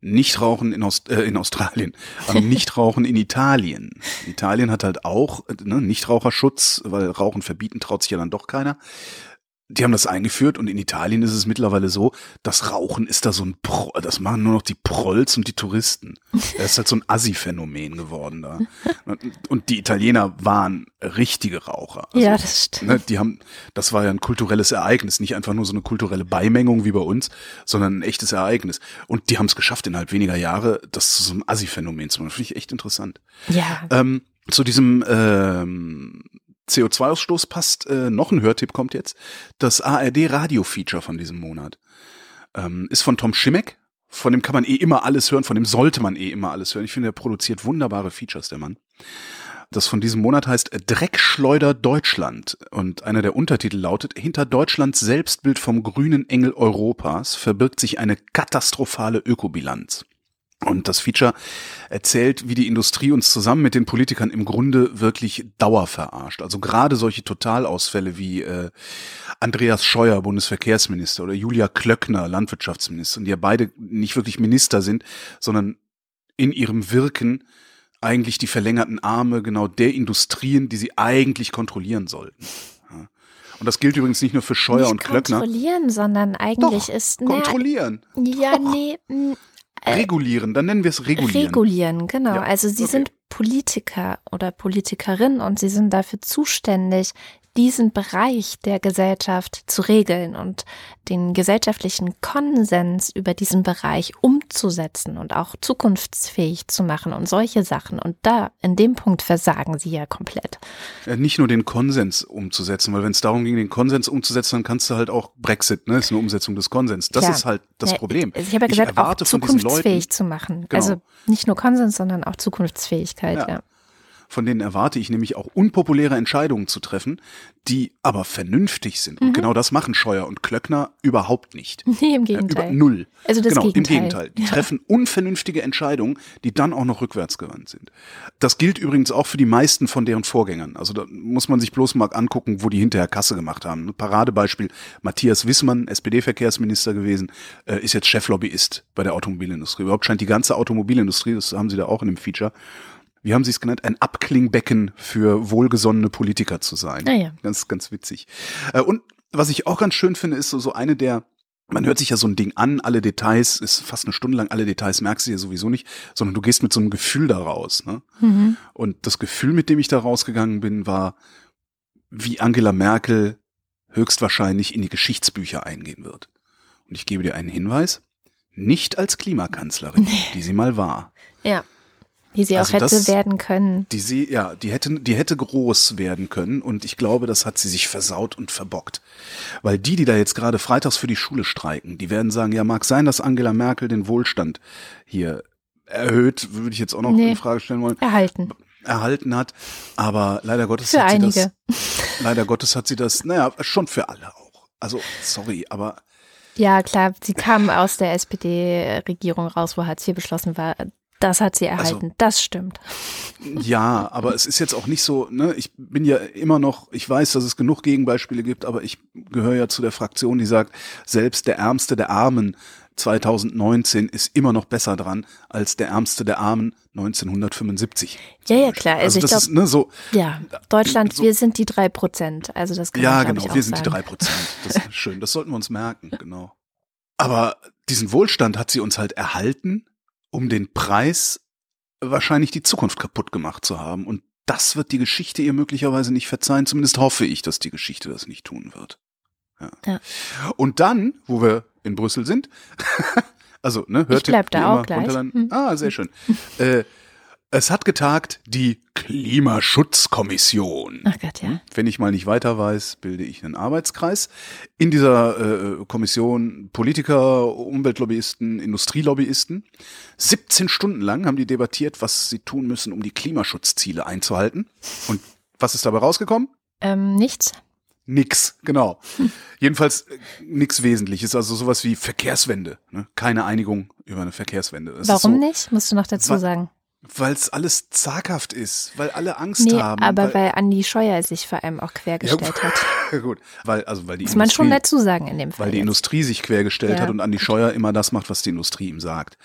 Nichtrauchen in, Aust äh, in Australien, am Nichtrauchen in Italien. Italien hat halt auch ne, Nichtraucherschutz, weil Rauchen verbieten traut sich ja dann doch keiner. Die haben das eingeführt und in Italien ist es mittlerweile so, das Rauchen ist da so ein Pro, das machen nur noch die Prolls und die Touristen. Das ist halt so ein Assi-Phänomen geworden da. Und die Italiener waren richtige Raucher.
Also, ja, das stimmt.
Ne, die haben, das war ja ein kulturelles Ereignis, nicht einfach nur so eine kulturelle Beimengung wie bei uns, sondern ein echtes Ereignis. Und die haben es geschafft, innerhalb weniger Jahre das zu so einem Assi-Phänomen zu machen. Das finde ich echt interessant.
Ja.
Ähm, Zu diesem ähm, CO2-Ausstoß passt äh, noch ein Hörtipp kommt jetzt. Das ARD-Radio-Feature von diesem Monat ähm, ist von Tom Schimek. Von dem kann man eh immer alles hören, von dem sollte man eh immer alles hören. Ich finde, er produziert wunderbare Features, der Mann. Das von diesem Monat heißt Dreckschleuder Deutschland und einer der Untertitel lautet Hinter Deutschlands Selbstbild vom grünen Engel Europas verbirgt sich eine katastrophale Ökobilanz. Und das Feature erzählt, wie die Industrie uns zusammen mit den Politikern im Grunde wirklich Dauer verarscht. Also gerade solche Totalausfälle wie äh, Andreas Scheuer, Bundesverkehrsminister, oder Julia Klöckner, Landwirtschaftsminister, die ja beide nicht wirklich Minister sind, sondern in ihrem Wirken eigentlich die verlängerten Arme genau der Industrien, die sie eigentlich kontrollieren sollten. Und das gilt übrigens nicht nur für Scheuer
nicht
und Klöckner.
Kontrollieren, sondern eigentlich
Doch,
ist.
Kontrollieren.
Ja,
Doch.
nee. Äh,
Regulieren, dann nennen wir es regulieren.
Regulieren, genau.
Ja,
Also sie
okay.
sind Politiker oder Politikerin und sie sind dafür zuständig, diesen Bereich der Gesellschaft zu regeln und den gesellschaftlichen Konsens über diesen Bereich umzusetzen und auch zukunftsfähig zu machen und solche Sachen. Und da, in dem Punkt versagen sie ja komplett.
Äh, Nicht nur den Konsens umzusetzen, weil wenn es darum ging, den Konsens umzusetzen, dann kannst du halt auch Brexit, ne? Ist eine Umsetzung des Konsens. Das
Klar.
ist halt das
Ja,
Problem.
Ich, ich habe ja gesagt, auch zukunftsfähig
Leuten,
zu machen.
Genau.
Also nicht nur Konsens, sondern auch Zukunftsfähigkeit,
Ja.
ja.
Von denen erwarte ich nämlich auch unpopuläre Entscheidungen zu treffen, die aber vernünftig sind.
Mhm.
Und genau das machen Scheuer und Klöckner überhaupt nicht.
Nee, im
Ja,
Gegenteil.
Über null.
Also das
genau,
Gegenteil.
im Gegenteil. Die treffen unvernünftige Entscheidungen, die dann auch noch rückwärtsgewandt sind. Das gilt übrigens auch für die meisten von deren Vorgängern. Also da muss man sich bloß mal angucken, wo die hinterher Kasse gemacht haben. Ein Paradebeispiel, Matthias Wissmann, SPD-Verkehrsminister gewesen, äh, ist jetzt Cheflobbyist bei der Automobilindustrie. Überhaupt scheint die ganze Automobilindustrie, das haben sie da auch in dem Feature, wie haben sie es genannt, ein Abklingbecken für wohlgesonnene Politiker zu sein.
Ah ja.
Ganz, ganz witzig. Äh, Und was ich auch ganz schön finde, ist so, so eine der, man hört sich ja so ein Ding an, alle Details, ist fast eine Stunde lang, alle Details merkst du ja sowieso nicht, sondern du gehst mit so einem Gefühl da raus. Ne?
Mhm.
Und das Gefühl, mit dem ich da rausgegangen bin, war, wie Angela Merkel höchstwahrscheinlich in die Geschichtsbücher eingehen wird. Und ich gebe dir einen Hinweis, nicht als Klimakanzlerin, die sie mal war.
Ja. Wie sie
Also
auch hätte
das-
werden können.
Die sie, ja, die hätte, die hätte groß werden können und ich glaube, das hat sie sich versaut und verbockt. Weil die, die da jetzt gerade freitags für die Schule streiken, die werden sagen, ja, mag sein, dass Angela Merkel den Wohlstand hier erhöht, würde ich jetzt auch noch
Nee.
in Frage stellen wollen,
Erhalten.
erhalten hat, aber leider Gottes
Für
hat sie
einige.
das, leider Gottes hat sie das, naja, schon für alle auch. Also, sorry, aber
Ja, klar, sie kam aus der SPD-Regierung raus, wo Hartz IV beschlossen war. Das hat sie
Also
erhalten. das stimmt.
Ja, aber es ist jetzt auch nicht so, ne, ich bin ja immer noch, ich weiß, dass es genug Gegenbeispiele gibt, aber ich gehöre ja zu der Fraktion, die sagt, selbst der Ärmste der Armen 2019 ist immer noch besser dran als der Ärmste der Armen 1975.
Ja, ja, klar. Also,
Also
ich
das
glaube,
ist, ne, so,
ja, Deutschland,
so-
wir sind die drei Prozent. Also das kann
ja,
man,
genau,
ich, auch
wir sind
sagen.
die drei Prozent. Das ist schön, das sollten wir uns merken, genau. Aber diesen Wohlstand hat sie uns halt erhalten, um den Preis wahrscheinlich die Zukunft kaputt gemacht zu haben. Und das wird die Geschichte ihr möglicherweise nicht verzeihen. Zumindest hoffe ich, dass die Geschichte das nicht tun wird. Ja.
Ja.
Und dann, wo wir in Brüssel sind, also, ne, hört
bleib da auch gleich. Hm.
Ah, sehr schön. äh, es hat getagt die Klimaschutzkommission.
Ach Gott, ja.
Wenn ich mal nicht weiter weiß, bilde ich einen Arbeitskreis. In dieser äh, Kommission Politiker, Umweltlobbyisten, Industrielobbyisten. 17 Stunden lang haben die debattiert, was sie tun müssen, um die Klimaschutzziele einzuhalten. Und was ist dabei rausgekommen?
Ähm, nichts.
Nix, genau. Jedenfalls äh, nix Wesentliches, also sowas wie Verkehrswende. Ne? Keine Einigung über eine Verkehrswende. Das ist
Warum
so,
nicht? Musst du noch dazu sagen.
Weil es alles zaghaft ist, weil alle Angst
Nee,
haben.
aber weil Andi Scheuer sich vor allem auch quergestellt
Ja,
hat.
gut, weil also weil die
Muss man schon
Industrie-
dazu sagen in dem Fall.
weil die
jetzt.
Industrie sich quergestellt
Ja,
hat und Andi Scheuer immer das macht, was die Industrie ihm sagt.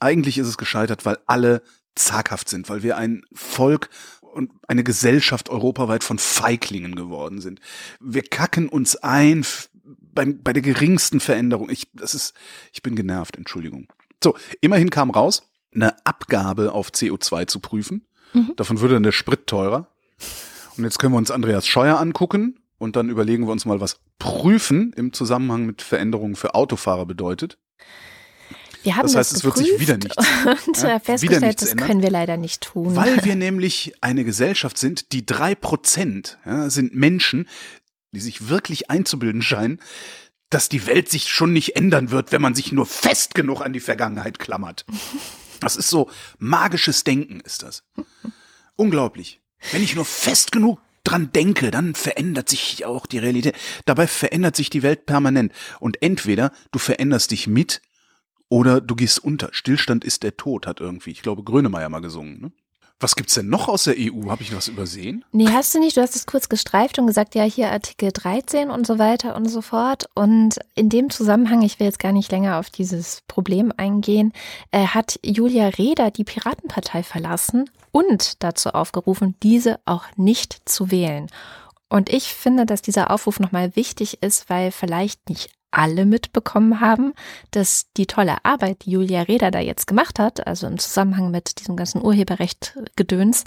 Eigentlich ist es gescheitert, weil alle zaghaft sind, weil wir ein Volk und eine Gesellschaft europaweit von Feiglingen geworden sind. Wir kacken uns ein beim, bei der geringsten Veränderung. Ich, das ist, ich bin genervt, Entschuldigung. So, immerhin kam raus, eine Abgabe auf CO2 zu prüfen.
Mhm.
Davon würde dann der Sprit teurer. Und jetzt können wir uns Andreas Scheuer angucken und dann überlegen wir uns mal, was prüfen im Zusammenhang mit Veränderungen für Autofahrer bedeutet.
Wir haben
das heißt,
das
es wird sich wieder nichts.
Und
ja,
äh, festgestellt, das können wir leider nicht tun.
Weil wir nämlich eine Gesellschaft sind, die drei Prozent ja, sind Menschen, die sich wirklich einzubilden scheinen, dass die Welt sich schon nicht ändern wird, wenn man sich nur fest genug an die Vergangenheit klammert. Das ist so magisches Denken, ist das. Unglaublich. Wenn ich nur fest genug dran denke, dann verändert sich auch die Realität. Dabei verändert sich die Welt permanent. Und entweder du veränderst dich mit oder du gehst unter. Stillstand ist der Tod, hat irgendwie, ich glaube, Grönemeyer mal gesungen. Ne? Was gibt's denn noch aus der EU? Habe ich was übersehen?
Nee, hast du nicht. Du hast es kurz gestreift und gesagt, ja, hier Artikel 13 und so weiter und so fort. Und in dem Zusammenhang, ich will jetzt gar nicht länger auf dieses Problem eingehen, äh, hat Julia Reda die Piratenpartei verlassen und dazu aufgerufen, diese auch nicht zu wählen. Und ich finde, dass dieser Aufruf nochmal wichtig ist, weil vielleicht nicht alle mitbekommen haben, dass die tolle Arbeit, die Julia Reda da jetzt gemacht hat, also im Zusammenhang mit diesem ganzen Urheberrecht-Gedöns,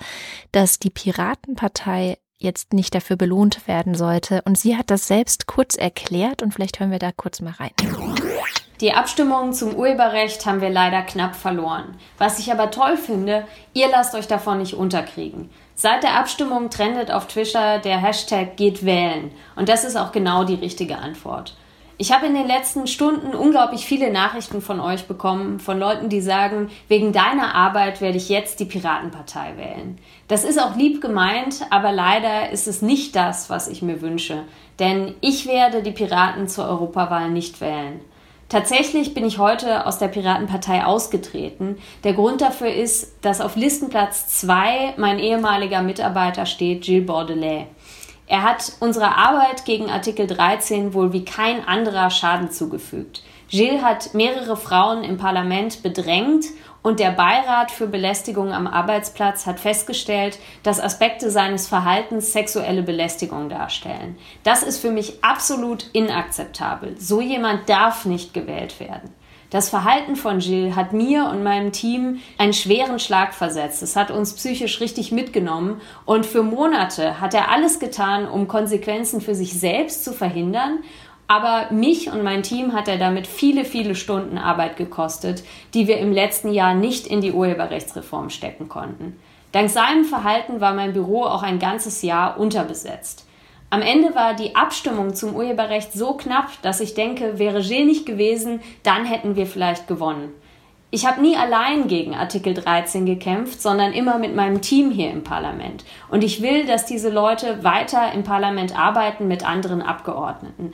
dass die Piratenpartei jetzt nicht dafür belohnt werden sollte. Und sie hat das selbst kurz erklärt und vielleicht hören wir da kurz mal rein.
Die Abstimmung zum Urheberrecht haben wir leider knapp verloren. Was ich aber toll finde, ihr lasst euch davon nicht unterkriegen. Seit der Abstimmung trendet auf Twitter der Hashtag geht wählen. Und das ist auch genau die richtige Antwort. Ich habe in den letzten Stunden unglaublich viele Nachrichten von euch bekommen, von Leuten, die sagen, wegen deiner Arbeit werde ich jetzt die Piratenpartei wählen. Das ist auch lieb gemeint, aber leider ist es nicht das, was ich mir wünsche. Denn ich werde die Piraten zur Europawahl nicht wählen. Tatsächlich bin ich heute aus der Piratenpartei ausgetreten. Der Grund dafür ist, dass auf Listenplatz 2 mein ehemaliger Mitarbeiter steht, Gilles Bordelais. Er hat unserer Arbeit gegen Artikel 13 wohl wie kein anderer Schaden zugefügt. Gilles hat mehrere Frauen im Parlament bedrängt und der Beirat für Belästigung am Arbeitsplatz hat festgestellt, dass Aspekte seines Verhaltens sexuelle Belästigung darstellen. Das ist für mich absolut inakzeptabel. So jemand darf nicht gewählt werden. Das Verhalten von Jill hat mir und meinem Team einen schweren Schlag versetzt. Es hat uns psychisch richtig mitgenommen und für Monate hat er alles getan, um Konsequenzen für sich selbst zu verhindern. Aber mich und mein Team hat er damit viele, viele Stunden Arbeit gekostet, die wir im letzten Jahr nicht in die Urheberrechtsreform stecken konnten. Dank seinem Verhalten war mein Büro auch ein ganzes Jahr unterbesetzt. Am Ende war die Abstimmung zum Urheberrecht so knapp, dass ich denke, wäre Gilles nicht gewesen, dann hätten wir vielleicht gewonnen. Ich habe nie allein gegen Artikel 13 gekämpft, sondern immer mit meinem Team hier im Parlament. Und ich will, dass diese Leute weiter im Parlament arbeiten mit anderen Abgeordneten.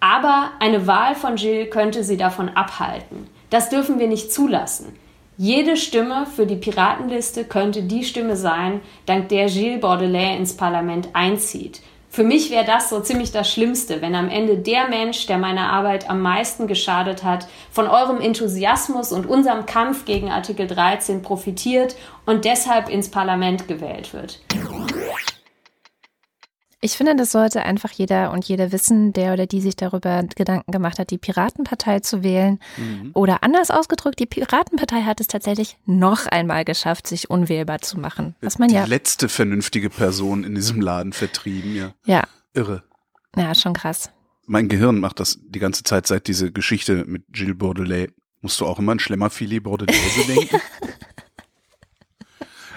Aber eine Wahl von Gilles könnte sie davon abhalten. Das dürfen wir nicht zulassen. Jede Stimme für die Piratenliste könnte die Stimme sein, dank der Gilles Bordelais ins Parlament einzieht. Für mich wäre das so ziemlich das Schlimmste, wenn am Ende der Mensch, der meiner Arbeit am meisten geschadet hat, von eurem Enthusiasmus und unserem Kampf gegen Artikel 13 profitiert und deshalb ins Parlament gewählt wird.
Ich finde, das sollte einfach jeder und jede wissen, der oder die sich darüber Gedanken gemacht hat, die Piratenpartei zu wählen. Mhm. Oder anders ausgedrückt, die Piratenpartei hat es tatsächlich noch einmal geschafft, sich unwählbar zu machen. Was man
die
ja.
letzte vernünftige Person in diesem Laden vertrieben, ja.
Ja.
Irre.
Ja, schon krass.
Mein Gehirn macht das die ganze Zeit seit diese Geschichte mit Gilles Bordelais. Musst du auch immer an Schlemmerfilet Bordelaise denken?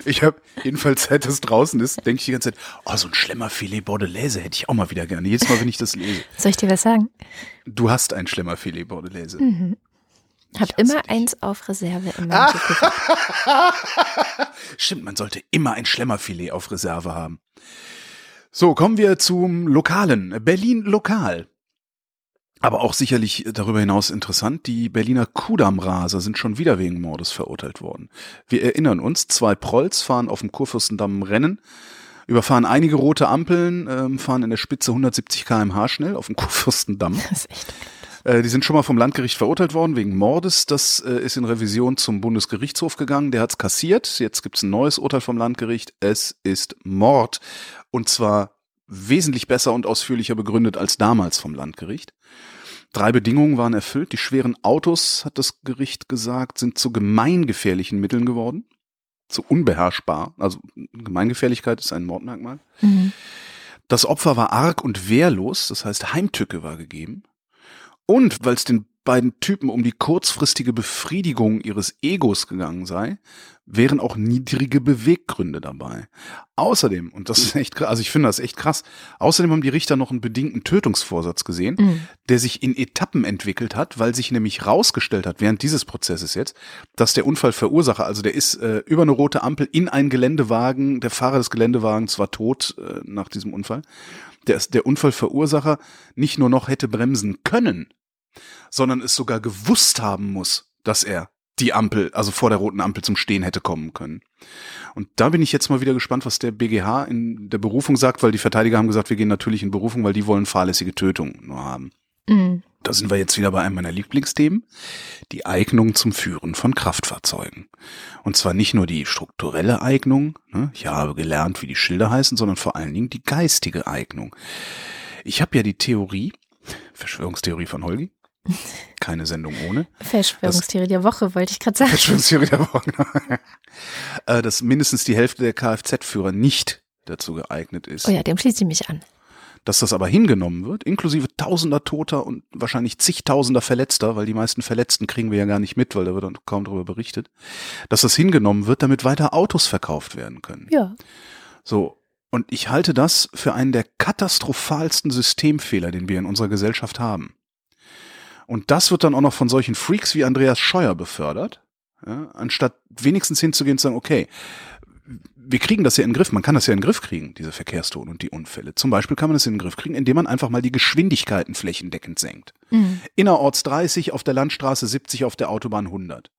Ich habe jedenfalls, seit das draußen ist, denke ich die ganze Zeit, oh, so ein Schlemmerfilet Bordelaise hätte ich auch mal wieder gerne. Jedes Mal, wenn ich das lese.
Soll ich dir was sagen?
Du hast ein Schlemmerfilet Bordelaise.
Mhm. Hab immer dich. eins auf Reserve in meinem
Stimmt, man sollte immer ein Schlemmerfilet auf Reserve haben. So, kommen wir zum Lokalen. Berlin Lokal. Aber auch sicherlich darüber hinaus interessant, die Berliner Kudamraser sind schon wieder wegen Mordes verurteilt worden. Wir erinnern uns, zwei Prolls fahren auf dem Kurfürstendamm Rennen, überfahren einige rote Ampeln, ähm, fahren in der Spitze 170 kmh schnell auf dem Kurfürstendamm. Das ist echt äh, die sind schon mal vom Landgericht verurteilt worden wegen Mordes. Das äh, ist in Revision zum Bundesgerichtshof gegangen. Der hat's kassiert. Jetzt gibt's ein neues Urteil vom Landgericht. Es ist Mord. Und zwar wesentlich besser und ausführlicher begründet als damals vom Landgericht. Drei Bedingungen waren erfüllt. Die schweren Autos, hat das Gericht gesagt, sind zu gemeingefährlichen Mitteln geworden. Zu unbeherrschbar. Also Gemeingefährlichkeit ist ein Mordmerkmal. Mhm. Das Opfer war arg und wehrlos, das heißt Heimtücke war gegeben. Und weil es den beiden Typen um die kurzfristige Befriedigung ihres Egos gegangen sei, wären auch niedrige Beweggründe dabei. Außerdem, und das ist echt krass, also ich finde das echt krass, außerdem haben die Richter noch einen bedingten Tötungsvorsatz gesehen, mhm. der sich in Etappen entwickelt hat, weil sich nämlich rausgestellt hat, während dieses Prozesses jetzt, dass der Unfallverursacher, also der ist äh, über eine rote Ampel in einen Geländewagen, der Fahrer des Geländewagens war tot äh, nach diesem Unfall, der, der Unfallverursacher nicht nur noch hätte bremsen können, sondern es sogar gewusst haben muss, dass er die Ampel, also vor der roten Ampel zum Stehen hätte kommen können. Und da bin ich jetzt mal wieder gespannt, was der BGH in der Berufung sagt, weil die Verteidiger haben gesagt, wir gehen natürlich in Berufung, weil die wollen fahrlässige Tötung nur haben. Mhm. Da sind wir jetzt wieder bei einem meiner Lieblingsthemen, die Eignung zum Führen von Kraftfahrzeugen. Und zwar nicht nur die strukturelle Eignung, ne, ich habe gelernt, wie die Schilder heißen, sondern vor allen Dingen die geistige Eignung. Ich habe ja die Theorie, Verschwörungstheorie von Holgi, keine Sendung ohne.
Verschwörungstheorie der Woche, wollte ich gerade sagen.
Verschwörungstheorie der Woche. Genau. Äh, dass mindestens die Hälfte der Kfz-Führer nicht dazu geeignet ist.
Oh ja, dem schließe ich mich an.
Dass das aber hingenommen wird, inklusive tausender Toter und wahrscheinlich zigtausender Verletzter, weil die meisten Verletzten kriegen wir ja gar nicht mit, weil da wird dann kaum darüber berichtet, dass das hingenommen wird, damit weiter Autos verkauft werden können.
Ja.
So. Und ich halte das für einen der katastrophalsten Systemfehler, den wir in unserer Gesellschaft haben. Und das wird dann auch noch von solchen Freaks wie Andreas Scheuer befördert, ja, anstatt wenigstens hinzugehen und zu sagen, okay, wir kriegen das ja in den Griff, man kann das ja in den Griff kriegen, diese Verkehrstoten und die Unfälle. Zum Beispiel kann man das in den Griff kriegen, indem man einfach mal die Geschwindigkeiten flächendeckend senkt. Mhm. Innerorts 30, auf der Landstraße 70, auf der Autobahn 100.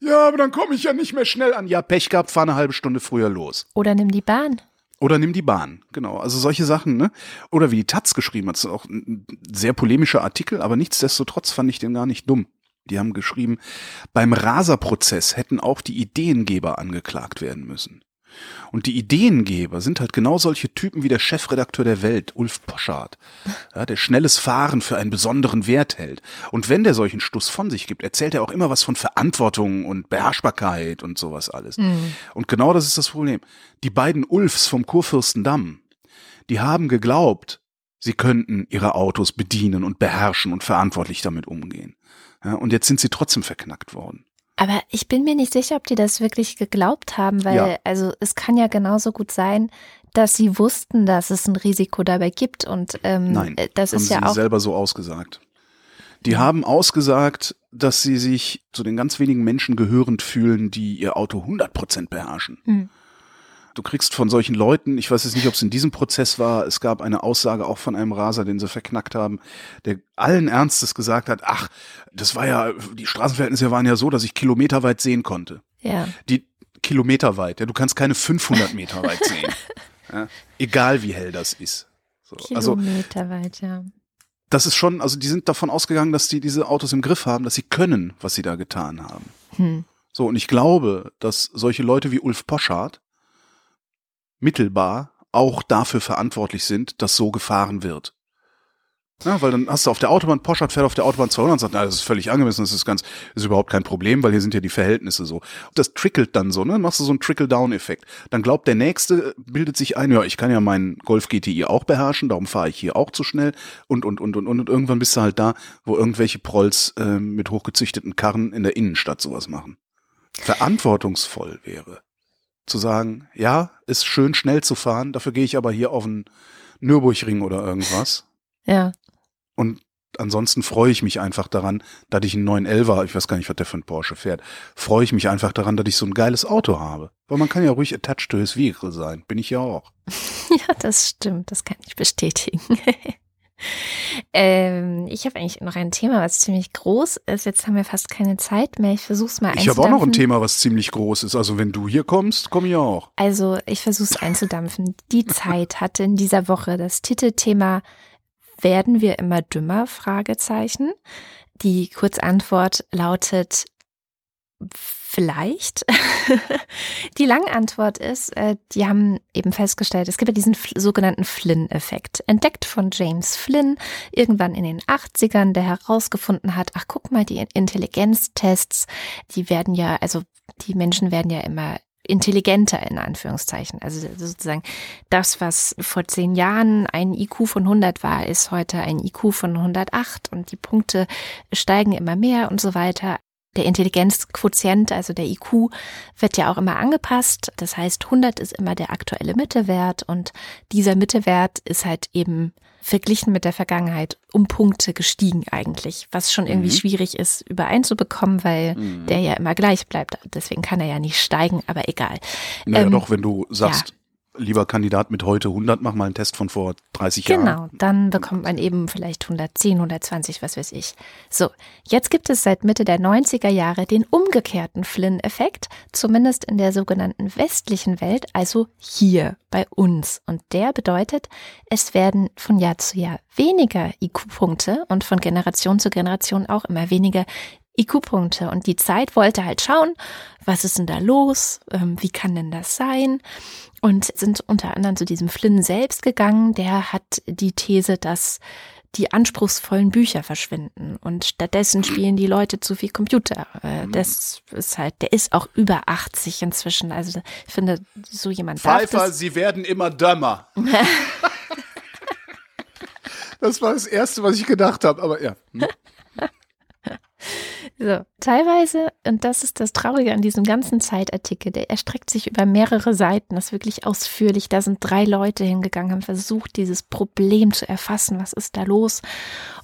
Ja, aber dann komme ich ja nicht mehr schnell an. Ja, Pech gehabt, fahr eine halbe Stunde früher los.
Oder nimm die Bahn.
Oder nimm die Bahn, genau. Also solche Sachen, ne? Oder wie die Taz geschrieben hat, das ist auch ein sehr polemischer Artikel, aber nichtsdestotrotz fand ich den gar nicht dumm. Die haben geschrieben, beim Raser-Prozess hätten auch die Ideengeber angeklagt werden müssen. Und die Ideengeber sind halt genau solche Typen wie der Chefredakteur der Welt, Ulf Poschardt, ja, der schnelles Fahren für einen besonderen Wert hält. Und wenn der solchen Stuss von sich gibt, erzählt er auch immer was von Verantwortung und Beherrschbarkeit und sowas alles. Mhm. Und genau das ist das Problem. Die beiden Ulfs vom Kurfürstendamm, die haben geglaubt, sie könnten ihre Autos bedienen und beherrschen und verantwortlich damit umgehen. Ja, und jetzt sind sie trotzdem verknackt worden.
Aber ich bin mir nicht sicher, ob die das wirklich geglaubt haben, weil ja. also es kann ja genauso gut sein, dass sie wussten, dass es ein Risiko dabei gibt und ähm,
Nein,
äh, das
ist
ja
auch selber so ausgesagt. Die haben ausgesagt, dass sie sich zu den ganz wenigen Menschen gehörend fühlen, die ihr Auto 100% beherrschen. Mhm. Du kriegst von solchen Leuten, ich weiß jetzt nicht, ob es in diesem Prozess war, es gab eine Aussage auch von einem Raser, den sie verknackt haben, der allen Ernstes gesagt hat, ach, das war ja, die Straßenverhältnisse waren ja so, dass ich kilometerweit sehen konnte.
Ja.
Die kilometerweit, ja, du kannst keine 500 Meter weit sehen. Ja, egal wie hell das ist.
So, also Kilometerweit, ja.
Das ist schon, also die sind davon ausgegangen, dass die diese Autos im Griff haben, dass sie können, was sie da getan haben. Hm. So, und ich glaube, dass solche Leute wie Ulf Poschardt mittelbar auch dafür verantwortlich sind, dass so gefahren wird. Ja, weil dann hast du auf der Autobahn, Porsche fährt auf der Autobahn 200 und sagt, na, das ist völlig angemessen, das ist ganz, ist überhaupt kein Problem, weil hier sind ja die Verhältnisse so. Das trickelt dann so, ne? Machst du so einen Trickle-Down-Effekt. Dann glaubt der Nächste, bildet sich ein, ja, ich kann ja meinen Golf GTI auch beherrschen, darum fahre ich hier auch zu schnell und, und, und, und, und, und irgendwann bist du halt da, wo irgendwelche Prolls äh, mit hochgezüchteten Karren in der Innenstadt sowas machen. Verantwortungsvoll wäre zu sagen, ja, ist schön schnell zu fahren, dafür gehe ich aber hier auf einen Nürburgring oder irgendwas.
Ja.
Und ansonsten freue ich mich einfach daran, dass ich einen 911er, ich weiß gar nicht, was der für ein Porsche fährt, freue ich mich einfach daran, dass ich so ein geiles Auto habe. Weil man kann ja ruhig attached to his vehicle sein. Bin ich ja auch.
ja, das stimmt. Das kann ich bestätigen. Ähm, ich habe eigentlich noch ein Thema, was ziemlich groß ist. Jetzt haben wir fast keine Zeit mehr. Ich versuche es mal
Ich habe auch noch ein Thema, was ziemlich groß ist. Also wenn du hier kommst, komme ich auch.
Also ich versuche es einzudampfen. Die Zeit hatte in dieser Woche das Titelthema Werden wir immer dümmer? Fragezeichen. Die Kurzantwort lautet Vielleicht. die lange Antwort ist, äh, die haben eben festgestellt, es gibt ja diesen sogenannten Flynn-Effekt, entdeckt von James Flynn irgendwann in den 80ern, der herausgefunden hat, ach guck mal, die Intelligenztests, die werden ja, also die Menschen werden ja immer intelligenter in Anführungszeichen. Also sozusagen das, was vor zehn Jahren ein IQ von 100 war, ist heute ein IQ von 108 und die Punkte steigen immer mehr und so weiter. Der Intelligenzquotient, also der IQ, wird ja auch immer angepasst. Das heißt, 100 ist immer der aktuelle Mittewert und dieser Mittewert ist halt eben verglichen mit der Vergangenheit um Punkte gestiegen eigentlich, was schon irgendwie mhm. schwierig ist übereinzubekommen, weil mhm. der ja immer gleich bleibt. Deswegen kann er ja nicht steigen, aber egal.
Naja, ähm, doch, wenn du sagst, ja lieber Kandidat mit heute 100, mach mal einen Test von vor 30
genau,
Jahren.
Genau, dann bekommt man eben vielleicht 110, 120, was weiß ich. So, jetzt gibt es seit Mitte der 90er Jahre den umgekehrten Flynn-Effekt, zumindest in der sogenannten westlichen Welt, also hier bei uns. Und der bedeutet, es werden von Jahr zu Jahr weniger IQ-Punkte und von Generation zu Generation auch immer weniger IQ-Punkte. Und die Zeit wollte halt schauen, was ist denn da los? Ähm, wie kann denn das sein? Und sind unter anderem zu diesem Flynn selbst gegangen. Der hat die These, dass die anspruchsvollen Bücher verschwinden und stattdessen spielen die Leute zu viel Computer. Äh, mhm. Das ist halt, der ist auch über 80 inzwischen. Also ich finde, so jemand
Pfeiffer, darf das sie werden immer dümmer. das war das Erste, was ich gedacht habe, aber ja. Hm?
So, teilweise, und das ist das Traurige an diesem ganzen Zeitartikel, der erstreckt sich über mehrere Seiten, das ist wirklich ausführlich. Da sind drei Leute hingegangen, haben versucht, dieses Problem zu erfassen. Was ist da los?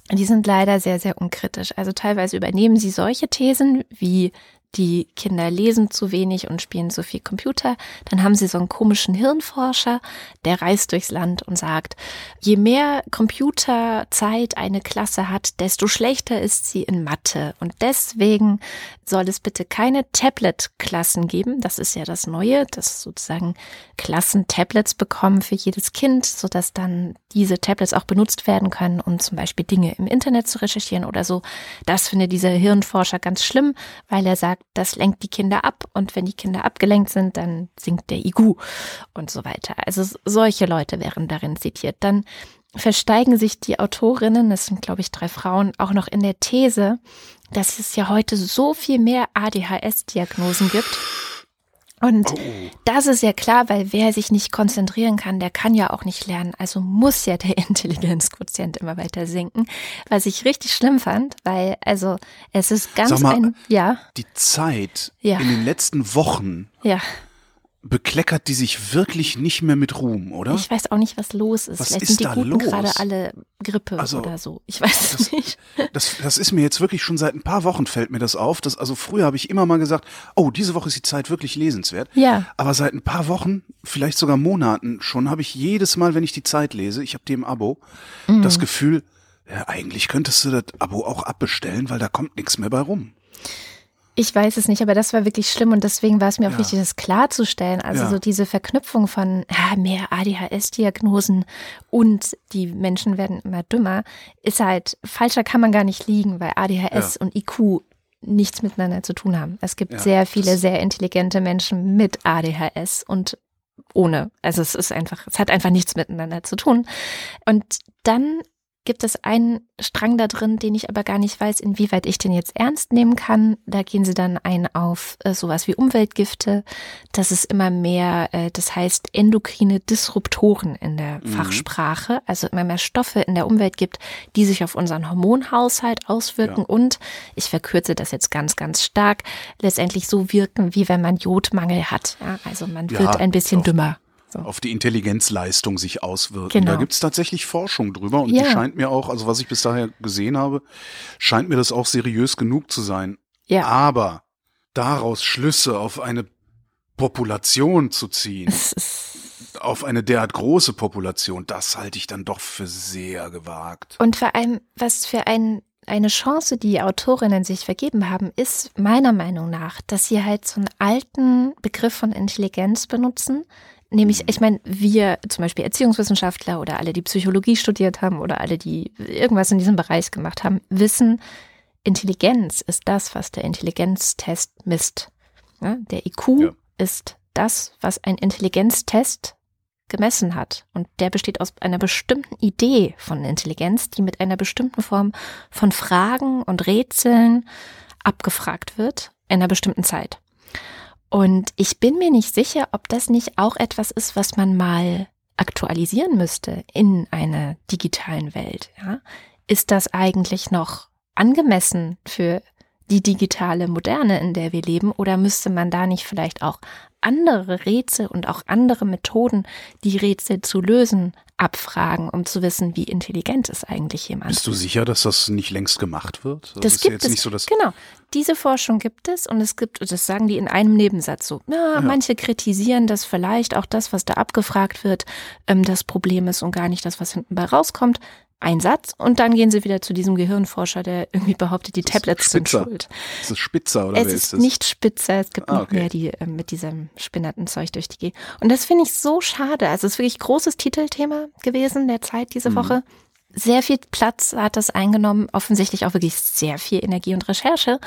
Und die sind leider sehr, sehr unkritisch. Also teilweise übernehmen sie solche Thesen wie die Kinder lesen zu wenig und spielen zu viel Computer. Dann haben sie so einen komischen Hirnforscher, der reist durchs Land und sagt, je mehr Computerzeit eine Klasse hat, desto schlechter ist sie in Mathe. Und deswegen soll es bitte keine Tablet-Klassen geben. Das ist ja das Neue, dass sozusagen Klassen Tablets bekommen für jedes Kind, sodass dann diese Tablets auch benutzt werden können, um zum Beispiel Dinge im Internet zu recherchieren oder so. Das findet dieser Hirnforscher ganz schlimm, weil er sagt, das lenkt die Kinder ab und wenn die Kinder abgelenkt sind, dann sinkt der IQ und so weiter. Also solche Leute wären darin zitiert. Dann versteigen sich die Autorinnen, das sind glaube ich drei Frauen, auch noch in der These, dass es ja heute so viel mehr ADHS-Diagnosen gibt und oh. das ist ja klar, weil wer sich nicht konzentrieren kann, der kann ja auch nicht lernen. Also muss ja der Intelligenzquotient immer weiter sinken. Was ich richtig schlimm fand, weil also es ist ganz
mal,
ein, ja.
Die Zeit ja. in den letzten Wochen
ja
bekleckert die sich wirklich nicht mehr mit Ruhm, oder?
Ich weiß auch nicht, was los ist.
Was
Vielleicht
ist
sind die
da
Guten
los?
gerade alle Grippe also, oder so. Ich weiß
das,
nicht.
Das, das ist mir jetzt wirklich schon seit ein paar Wochen fällt mir das auf. Dass, also früher habe ich immer mal gesagt, oh, diese Woche ist die Zeit wirklich lesenswert.
Ja.
Aber seit ein paar Wochen, vielleicht sogar Monaten schon, habe ich jedes Mal, wenn ich die Zeit lese, ich habe die im Abo, mhm. das Gefühl, ja, eigentlich könntest du das Abo auch abbestellen, weil da kommt nichts mehr bei rum.
Ich weiß es nicht, aber das war wirklich schlimm und deswegen war es mir auch ja. wichtig, das klarzustellen. Also ja. so diese Verknüpfung von ja, mehr ADHS-Diagnosen und die Menschen werden immer dümmer, ist halt, falscher kann man gar nicht liegen, weil ADHS und IQ nichts miteinander zu tun haben. Es gibt sehr viele sehr intelligente Menschen mit ADHS und ohne. Also es ist einfach, es hat einfach nichts miteinander zu tun. Und dann gibt es einen Strang da drin, den ich aber gar nicht weiß, inwieweit ich den jetzt ernst nehmen kann. Da gehen sie dann ein auf äh, sowas wie Umweltgifte. Das ist immer mehr, äh, das heißt endokrine Disruptoren in der mhm. Fachsprache, also immer mehr Stoffe in der Umwelt gibt, die sich auf unseren Hormonhaushalt auswirken ja. und, ich verkürze das jetzt ganz, ganz stark, letztendlich so wirken, wie wenn man Jodmangel hat. Ja, also man ja, wird ein bisschen dümmer.
So. Auf die Intelligenzleistung sich auswirken. Genau. Da gibt es tatsächlich Forschung drüber und ja. die scheint mir auch, also was ich bis daher gesehen habe, scheint mir das auch seriös genug zu sein.
Ja.
Aber daraus Schlüsse auf eine Population zu ziehen, auf eine derart große Population, das halte ich dann doch für sehr gewagt.
Und vor allem, was für ein eine Chance, die Autorinnen sich vergeben haben, ist meiner Meinung nach, dass sie halt so einen alten Begriff von Intelligenz benutzen, Nämlich, ich meine, wir zum Beispiel Erziehungswissenschaftler oder alle, die Psychologie studiert haben oder alle, die irgendwas in diesem Bereich gemacht haben, wissen, Intelligenz ist das, was der Intelligenztest misst. Ja, der IQ ja. ist das, was ein Intelligenztest gemessen hat. Und der besteht aus einer bestimmten Idee von Intelligenz, die mit einer bestimmten Form von Fragen und Rätseln abgefragt wird in einer bestimmten Zeit. Und ich bin mir nicht sicher, ob das nicht auch etwas ist, was man mal aktualisieren müsste in einer digitalen Welt. Ja? Ist das eigentlich noch angemessen für die digitale Moderne, in der wir leben, oder müsste man da nicht vielleicht auch andere Rätsel und auch andere Methoden, die Rätsel zu lösen, abfragen, um zu wissen, wie intelligent ist eigentlich jemand.
Bist du sicher, dass das nicht längst gemacht wird?
Das, das gibt es. So, genau. Diese Forschung gibt es und es gibt, das sagen die in einem Nebensatz so. Na, ja. manche kritisieren, dass vielleicht auch das, was da abgefragt wird, ähm, das Problem ist und gar nicht das, was hinten bei rauskommt ein Satz und dann gehen sie wieder zu diesem Gehirnforscher, der irgendwie behauptet, die Tablets sind schuld.
Ist das spitzer oder
es ist, ist nicht spitzer, es gibt ah, okay. noch mehr, die äh, mit diesem spinnerten Zeug durch die Gegend. Und das finde ich so schade. Also es ist wirklich großes Titelthema gewesen der Zeit diese mhm. Woche. Sehr viel Platz hat das eingenommen, offensichtlich auch wirklich sehr viel Energie und Recherche.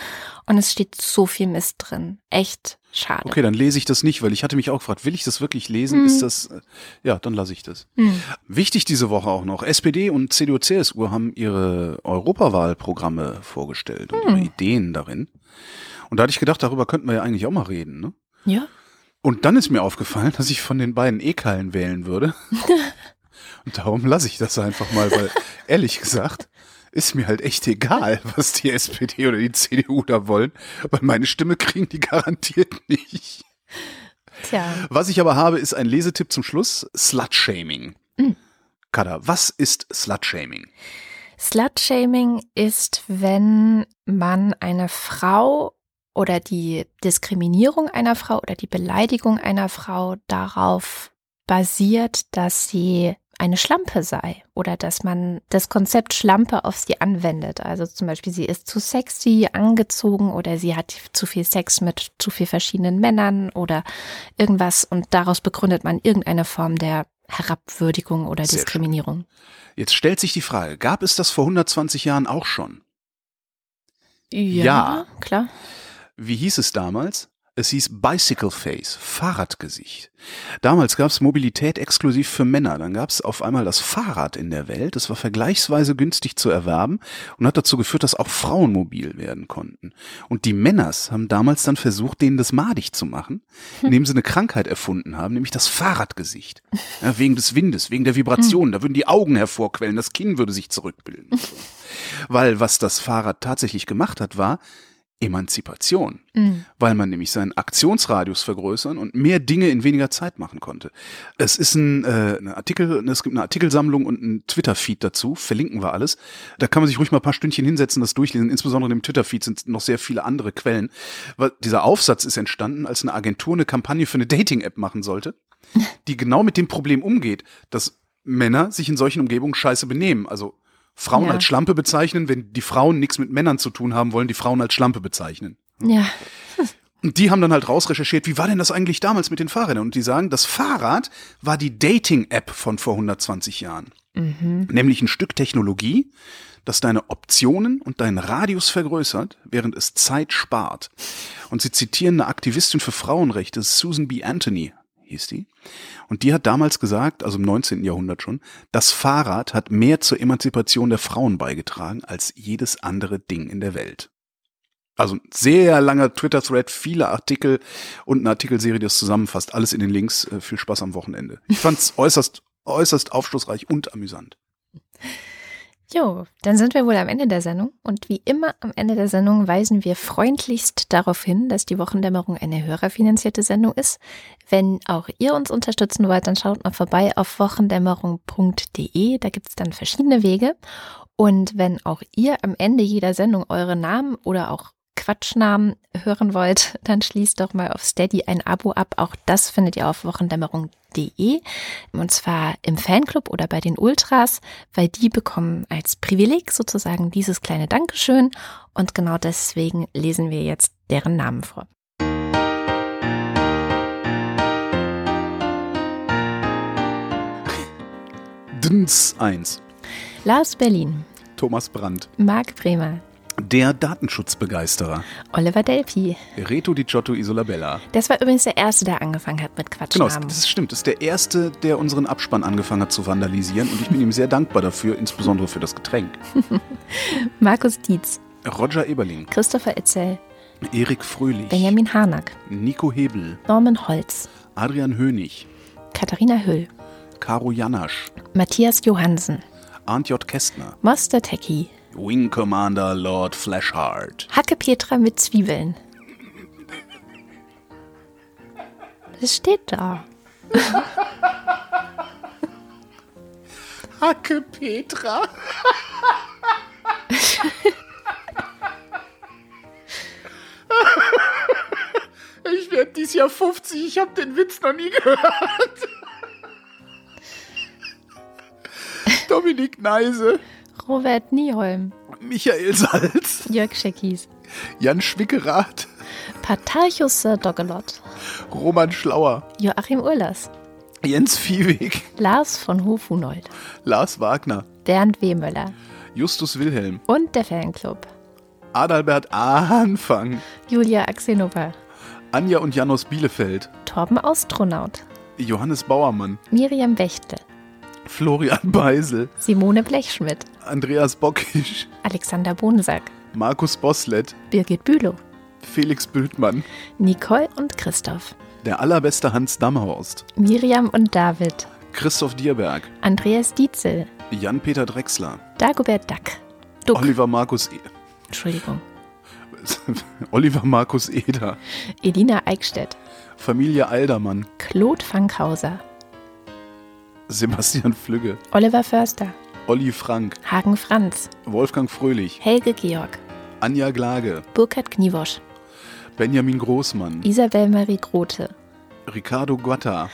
Und es steht so viel Mist drin. Echt Schade.
Okay, dann lese ich das nicht, weil ich hatte mich auch gefragt, will ich das wirklich lesen? Mhm. Ist das, äh, ja, dann lasse ich das. Mhm. Wichtig diese Woche auch noch, SPD und CDU, CSU haben ihre Europawahlprogramme vorgestellt und mhm. ihre Ideen darin. Und da hatte ich gedacht, darüber könnten wir ja eigentlich auch mal reden, ne?
Ja.
Und dann ist mir aufgefallen, dass ich von den beiden Ekalen wählen würde. und darum lasse ich das einfach mal, weil ehrlich gesagt, ist mir halt echt egal, was die SPD oder die CDU da wollen, weil meine Stimme kriegen die garantiert nicht.
Tja.
Was ich aber habe, ist ein Lesetipp zum Schluss: Slutshaming. Mhm. Kada, was ist Slutshaming?
Slutshaming ist, wenn man eine Frau oder die Diskriminierung einer Frau oder die Beleidigung einer Frau darauf basiert, dass sie eine Schlampe sei oder dass man das Konzept Schlampe auf sie anwendet. Also zum Beispiel, sie ist zu sexy angezogen oder sie hat zu viel Sex mit zu viel verschiedenen Männern oder irgendwas und daraus begründet man irgendeine Form der Herabwürdigung oder Sehr Diskriminierung.
Schön. Jetzt stellt sich die Frage, gab es das vor 120 Jahren auch schon?
Ja, ja. klar.
Wie hieß es damals? Es hieß Bicycle Face, Fahrradgesicht. Damals gab es Mobilität exklusiv für Männer. Dann gab es auf einmal das Fahrrad in der Welt. Das war vergleichsweise günstig zu erwerben und hat dazu geführt, dass auch Frauen mobil werden konnten. Und die Männers haben damals dann versucht, denen das madig zu machen, indem sie eine Krankheit erfunden haben, nämlich das Fahrradgesicht. Ja, wegen des Windes, wegen der Vibration. Da würden die Augen hervorquellen, das Kinn würde sich zurückbilden. Weil was das Fahrrad tatsächlich gemacht hat, war, Emanzipation, mhm. weil man nämlich seinen Aktionsradius vergrößern und mehr Dinge in weniger Zeit machen konnte. Es ist ein, äh, ein Artikel, es gibt eine Artikelsammlung und ein Twitter-Feed dazu, verlinken wir alles. Da kann man sich ruhig mal ein paar Stündchen hinsetzen, das durchlesen. Insbesondere im Twitter-Feed sind noch sehr viele andere Quellen. Weil dieser Aufsatz ist entstanden, als eine Agentur eine Kampagne für eine Dating-App machen sollte, die genau mit dem Problem umgeht, dass Männer sich in solchen Umgebungen scheiße benehmen. Also Frauen ja. als Schlampe bezeichnen, wenn die Frauen nichts mit Männern zu tun haben wollen, die Frauen als Schlampe bezeichnen.
Ja.
Und die haben dann halt rausrecherchiert, wie war denn das eigentlich damals mit den Fahrrädern? Und die sagen, das Fahrrad war die Dating-App von vor 120 Jahren. Mhm. Nämlich ein Stück Technologie, das deine Optionen und deinen Radius vergrößert, während es Zeit spart. Und sie zitieren eine Aktivistin für Frauenrechte, Susan B. Anthony, hieß die. Und die hat damals gesagt, also im 19. Jahrhundert schon, das Fahrrad hat mehr zur Emanzipation der Frauen beigetragen als jedes andere Ding in der Welt. Also ein sehr langer Twitter-Thread, viele Artikel und eine Artikelserie, die das zusammenfasst. Alles in den Links. Äh, viel Spaß am Wochenende. Ich fand es äußerst, äußerst aufschlussreich und amüsant.
Jo, dann sind wir wohl am Ende der Sendung und wie immer am Ende der Sendung weisen wir freundlichst darauf hin, dass die Wochendämmerung eine hörerfinanzierte Sendung ist. Wenn auch ihr uns unterstützen wollt, dann schaut mal vorbei auf wochendämmerung.de, da gibt's dann verschiedene Wege. Und wenn auch ihr am Ende jeder Sendung eure Namen oder auch Quatschnamen hören wollt, dann schließt doch mal auf Steady ein Abo ab. Auch das findet ihr auf wochendämmerung.de und zwar im Fanclub oder bei den Ultras, weil die bekommen als Privileg sozusagen dieses kleine Dankeschön und genau deswegen lesen wir jetzt deren Namen vor.
Dins 1.
Lars Berlin.
Thomas Brandt.
Marc Bremer.
Der Datenschutzbegeisterer.
Oliver Delpi.
Reto Di Giotto Isolabella.
Das war übrigens der Erste, der angefangen hat mit Quatschnamen.
Genau, das stimmt. Das ist der Erste, der unseren Abspann angefangen hat zu vandalisieren. Und ich bin ihm sehr dankbar dafür, insbesondere für das Getränk.
Markus Dietz.
Roger Eberling.
Christopher Etzel.
Erik Fröhlich,
Benjamin Harnack,
Nico Hebel,
Norman Holz,
Adrian Hönig,
Katharina Hüll,
Caro Janasch,
Matthias Johansen,
Arndt J. Kästner,
Moster Techie,
Wing Commander Lord Flashheart,
Hacke Petra mit Zwiebeln. Das steht da.
Hacke Petra. ich werde dieses Jahr 50, ich habe den Witz noch nie gehört. Dominik Neise,
Robert Nieholm,
Michael Salz,
Jörg Scheckis,
Jan Schwickerath,
Patarchus Sir Doggelot,
Roman Schlauer,
Joachim Urlas,
Jens Viehweg,
Lars von Hofunold,
Lars Wagner,
Bernd Wehmöller.
Justus Wilhelm,
und der Fanclub.
Adalbert Anfang,
Julia Axenova,
Anja und Janos Bielefeld,
Torben Austronaut,
Johannes Bauermann,
Miriam Wächte,
Florian Beisel,
Simone Blechschmidt,
Andreas Bockisch,
Alexander Bohnsack,
Markus Boslett,
Birgit Bülow,
Felix Bültmann,
Nicole und Christoph,
der allerbeste Hans Damhorst,
Miriam und David,
Christoph Dierberg,
Andreas Dietzel,
Jan-Peter Drechsler,
Dagobert Duck, Duck,
Oliver Markus e
Entschuldigung,
Oliver Markus Eder,
Elina Eickstedt,
Familie Aldermann,
Claude Fankhauser,
Sebastian Flügge,
Oliver Förster,
Olli Frank,
Hagen Franz,
Wolfgang Fröhlich,
Helge Georg,
Anja Glage,
Burkhard Kniewosch,
Benjamin Großmann,
Isabel Marie Grote.
Ricardo Guatta,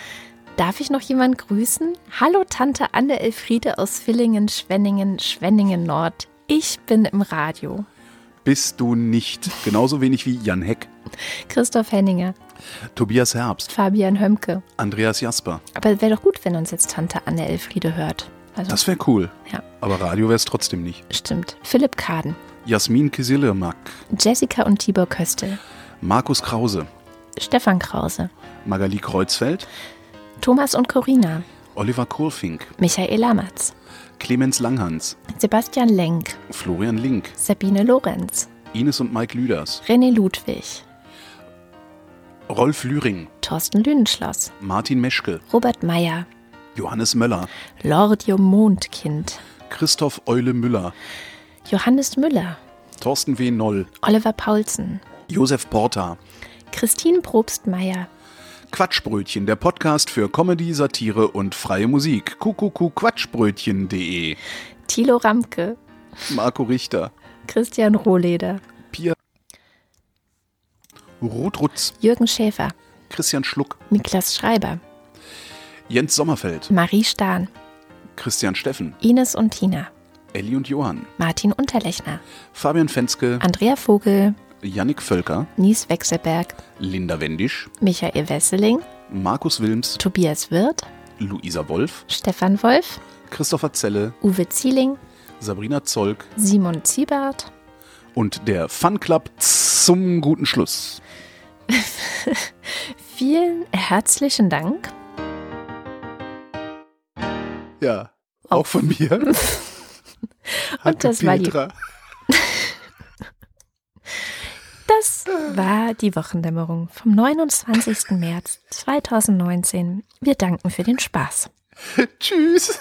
Darf ich noch jemand grüßen? Hallo Tante Anne Elfriede aus Villingen, Schwenningen, Schwenningen Nord. Ich bin im Radio.
bist du nicht, genauso wenig wie Jan Heck,
Christoph Henninger,
Tobias Herbst,
Fabian Hömke.
Andreas Jasper.
Aber wäre doch gut, wenn uns jetzt Tante Anne Elfriede hört. Also,
Das wäre cool.
ja,
Aber Radio wäre es trotzdem nicht.
stimmt. Philipp Kaden,
Jasmin Kisillemak,
Jessica und Tibor Köstel,
Markus Krause,
Stefan Krause,
Magali Kreuzfeld,
Thomas und Corina,
Oliver Kohlfink,
Michael Lamatz,
Clemens Langhans,
Sebastian Lenk,
Florian Link,
Sabine Lorenz,
Ines und Mike Lüders,
René Ludwig,
Rolf Lühring,
Thorsten Lünenschloss,
Martin Meschke,
Robert Meyer,
Johannes Möller,
Lordium Mondkind,
Christoph Eule Müller,
Johannes Müller,
Thorsten W. Noll,
Oliver Paulsen,
Josef Porta,
Christine Probstmeier,
Quatschbrötchen, der Podcast für Comedy, Satire und freie Musik. Quatschbrötchen.de.
Thilo Ramke,
Marco Richter,
Christian Rohleder,
Pia Rotrutz,
Jürgen Schäfer,
Christian Schluck,
Niklas Schreiber,
Jens Sommerfeld,
Marie Stahn,
Christian Steffen,
Ines und Tina,
Elli und Johann,
Martin Unterlechner,
Fabian Fenske,
Andrea Vogel,
Yannick Völker,
Nies Wechselberg,
Linda Wendisch,
Michael Wesseling,
Markus Wilms,
Tobias Wirth,
Luisa Wolf,
Stefan Wolf,
Christopher Zelle,
Uwe Zieling,
Sabrina Zolk.
Simon Ziebart,
und der Fun Club zum guten Schluss.
vielen herzlichen Dank.
Ja, auch von mir.
Und das war die, das war die Wochendämmerung vom 29. März 2019. Wir danken für den Spaß.
Tschüss.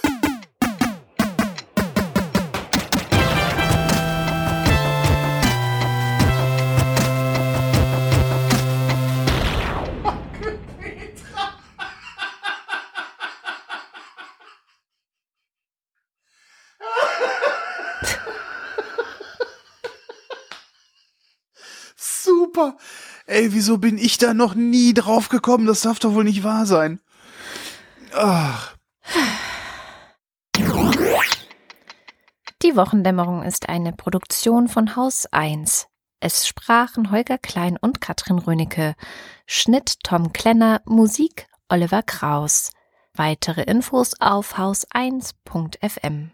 Ey, wieso bin ich da noch nie drauf gekommen? Das darf doch wohl nicht wahr sein. Ach.
Die Wochendämmerung ist eine Produktion von Haus 1. Es sprachen Holger Klein und Katrin Rönecke. Schnitt Tom Klenner, Musik Oliver Kraus. Weitere Infos auf haus1.fm.